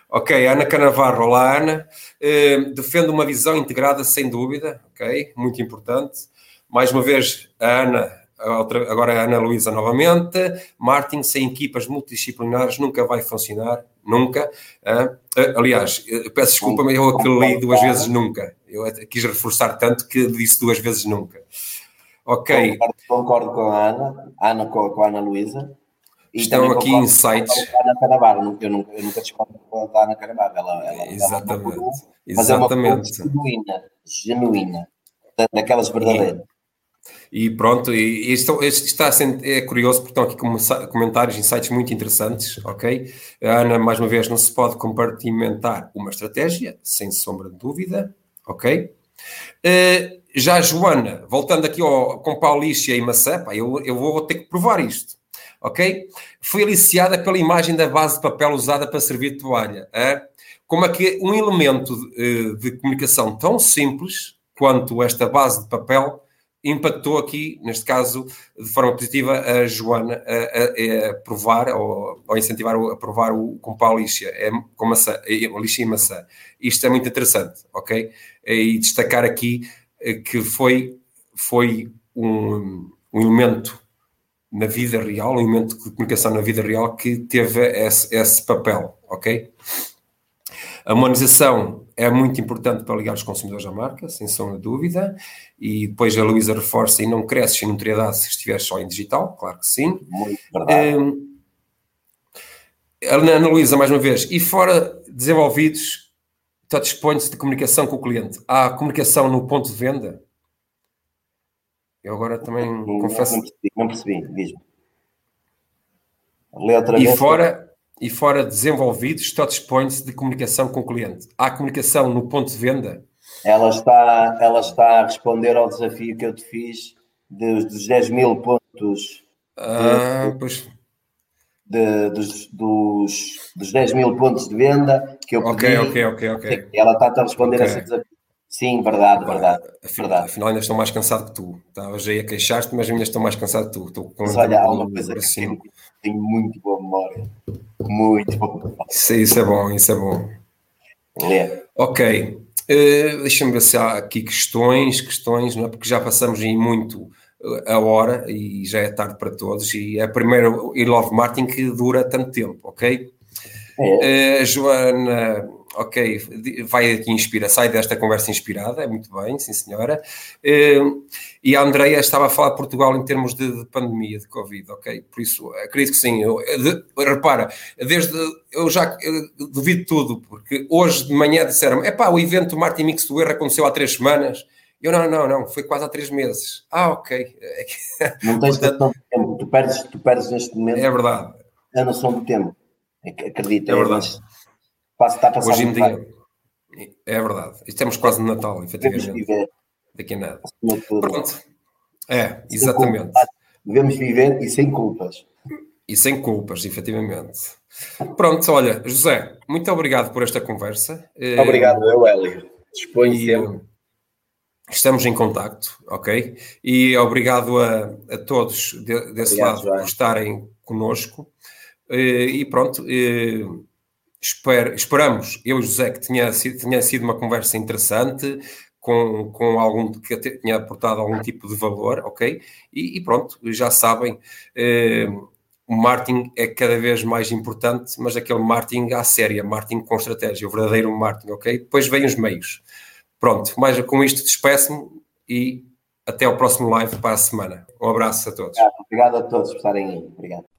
[SPEAKER 1] Ok, Ana Canavarro, olá Ana. Uh, defende uma visão integrada sem dúvida, ok, muito importante. Mais uma vez, a Ana outra, agora a Ana Luísa novamente, Martin sem equipas multidisciplinares nunca vai funcionar, nunca. Uh, aliás, peço desculpa, mas eu aquilo li duas vezes nunca. Eu quis reforçar tanto que disse duas vezes nunca. Ok.
[SPEAKER 2] Concordo, concordo com a Ana, Ana com, com a Ana Luísa.
[SPEAKER 1] Estão aqui insights.
[SPEAKER 2] Ana Canabarro, eu nunca, eu nunca discordo da Ana Canabarro. Ela, ela,
[SPEAKER 1] Exatamente. Ela
[SPEAKER 2] mas
[SPEAKER 1] Exatamente.
[SPEAKER 2] é uma genuína, genuína, daquelas verdadeiras.
[SPEAKER 1] E pronto, e isto, isto está é curioso porque estão aqui comentários, insights muito interessantes, ok? A Ana, mais uma vez, não se pode compartimentar uma estratégia, sem sombra de dúvida, ok? Uh, já a Joana, voltando aqui ao, com Paulice e Maçã, pá, eu, eu vou ter que provar isto, ok? Foi aliciada pela imagem da base de papel usada para servir toalha. É? Como é que um elemento de, eh, de comunicação tão simples quanto esta base de papel impactou aqui, neste caso, de forma positiva, a Joana a, a, a provar ou, ou, incentivar a provar o com pau lixa, é, com maçã, lixa e maçã. Isto é muito interessante, ok? E destacar aqui eh, que foi, foi um, um elemento na vida real, um elemento de comunicação na vida real que teve esse, esse papel, ok? A humanização é muito importante para ligar os consumidores à marca, sem sombra de dúvida, e depois a Luísa reforça e não cresces e não teria dado se estiveres só em digital, claro que sim. Um, Ana Luísa, mais uma vez, e fora desenvolvidos touchpoints de comunicação com o cliente, há comunicação no ponto de venda? Eu agora também não, confesso.
[SPEAKER 2] Não percebi, não percebi diz-me.
[SPEAKER 1] E fora, e fora desenvolvidos touchpoints de comunicação com o cliente. Há comunicação no ponto de venda?
[SPEAKER 2] Ela está, ela está a responder ao desafio que eu te fiz dos, dos 10 mil pontos.
[SPEAKER 1] Ah, de, pois.
[SPEAKER 2] De, dos, dos, dos 10 mil pontos de venda que eu
[SPEAKER 1] pedi. Ok, ok, ok, ok.
[SPEAKER 2] Ela está a responder okay. a esse desafio. Sim, verdade, verdade.
[SPEAKER 1] Afinal, verdade. afinal ainda estou mais cansado que tu. Estavas aí a queixar-te, mas ainda estou mais cansado que tu. Estou
[SPEAKER 2] com mas olha, há uma coisa que tenho, tenho, muito boa memória. Muito boa memória.
[SPEAKER 1] Isso, isso é bom, isso é bom. É. Ok. Uh, Deixa-me ver se há aqui questões, questões, não é? Porque já passamos em muito eh, a hora e já é tarde para todos. E é a primeira e Love Martin que dura tanto tempo, ok? É. Uh, Joana ok, vai aqui inspira, sai desta conversa inspirada, é muito bem, sim senhora. Ehm, e a Andreia estava a falar de Portugal em termos de, de pandemia, de Covid, ok? Por isso, acredito que sim. Eu, de, repara, desde, eu já eu duvido tudo, porque hoje de manhã disseram é pá, o evento Martin Mix do Erro aconteceu há três semanas. Eu, não, não, não, foi quase há três meses. Ah, ok.
[SPEAKER 2] Não tens noção do tempo, tu perdes, tu perdes neste momento.
[SPEAKER 1] É verdade.
[SPEAKER 2] A noção do tempo. Acredito.
[SPEAKER 1] É verdade. Mas está a passar Hoje em dia, é verdade. Estamos quase no Natal, efetivamente. Viver. Daqui a nada. Pronto. É, exatamente.
[SPEAKER 2] Devemos viver e sem culpas.
[SPEAKER 1] E sem culpas, efetivamente. Pronto, olha, José, muito obrigado por esta conversa.
[SPEAKER 2] Eh, obrigado, eu, Hélio. Disponho sempre.
[SPEAKER 1] Estamos em contacto, ok? E obrigado a, a todos de, desse obrigado, lado João. por estarem conosco. Eh, e pronto, eh, Esper, esperamos, eu e José, que tinha sido, tinha sido uma conversa interessante, com, com algum que tinha aportado algum tipo de valor, ok? E, e pronto, já sabem, eh, o marketing é cada vez mais importante, mas aquele marketing à séria, marketing com estratégia, o verdadeiro marketing, ok? Depois vêm os meios. Pronto, mais com isto despeço-me e até ao próximo live para a semana. Um abraço a todos.
[SPEAKER 2] Obrigado, obrigado a todos por estarem aí. Obrigado.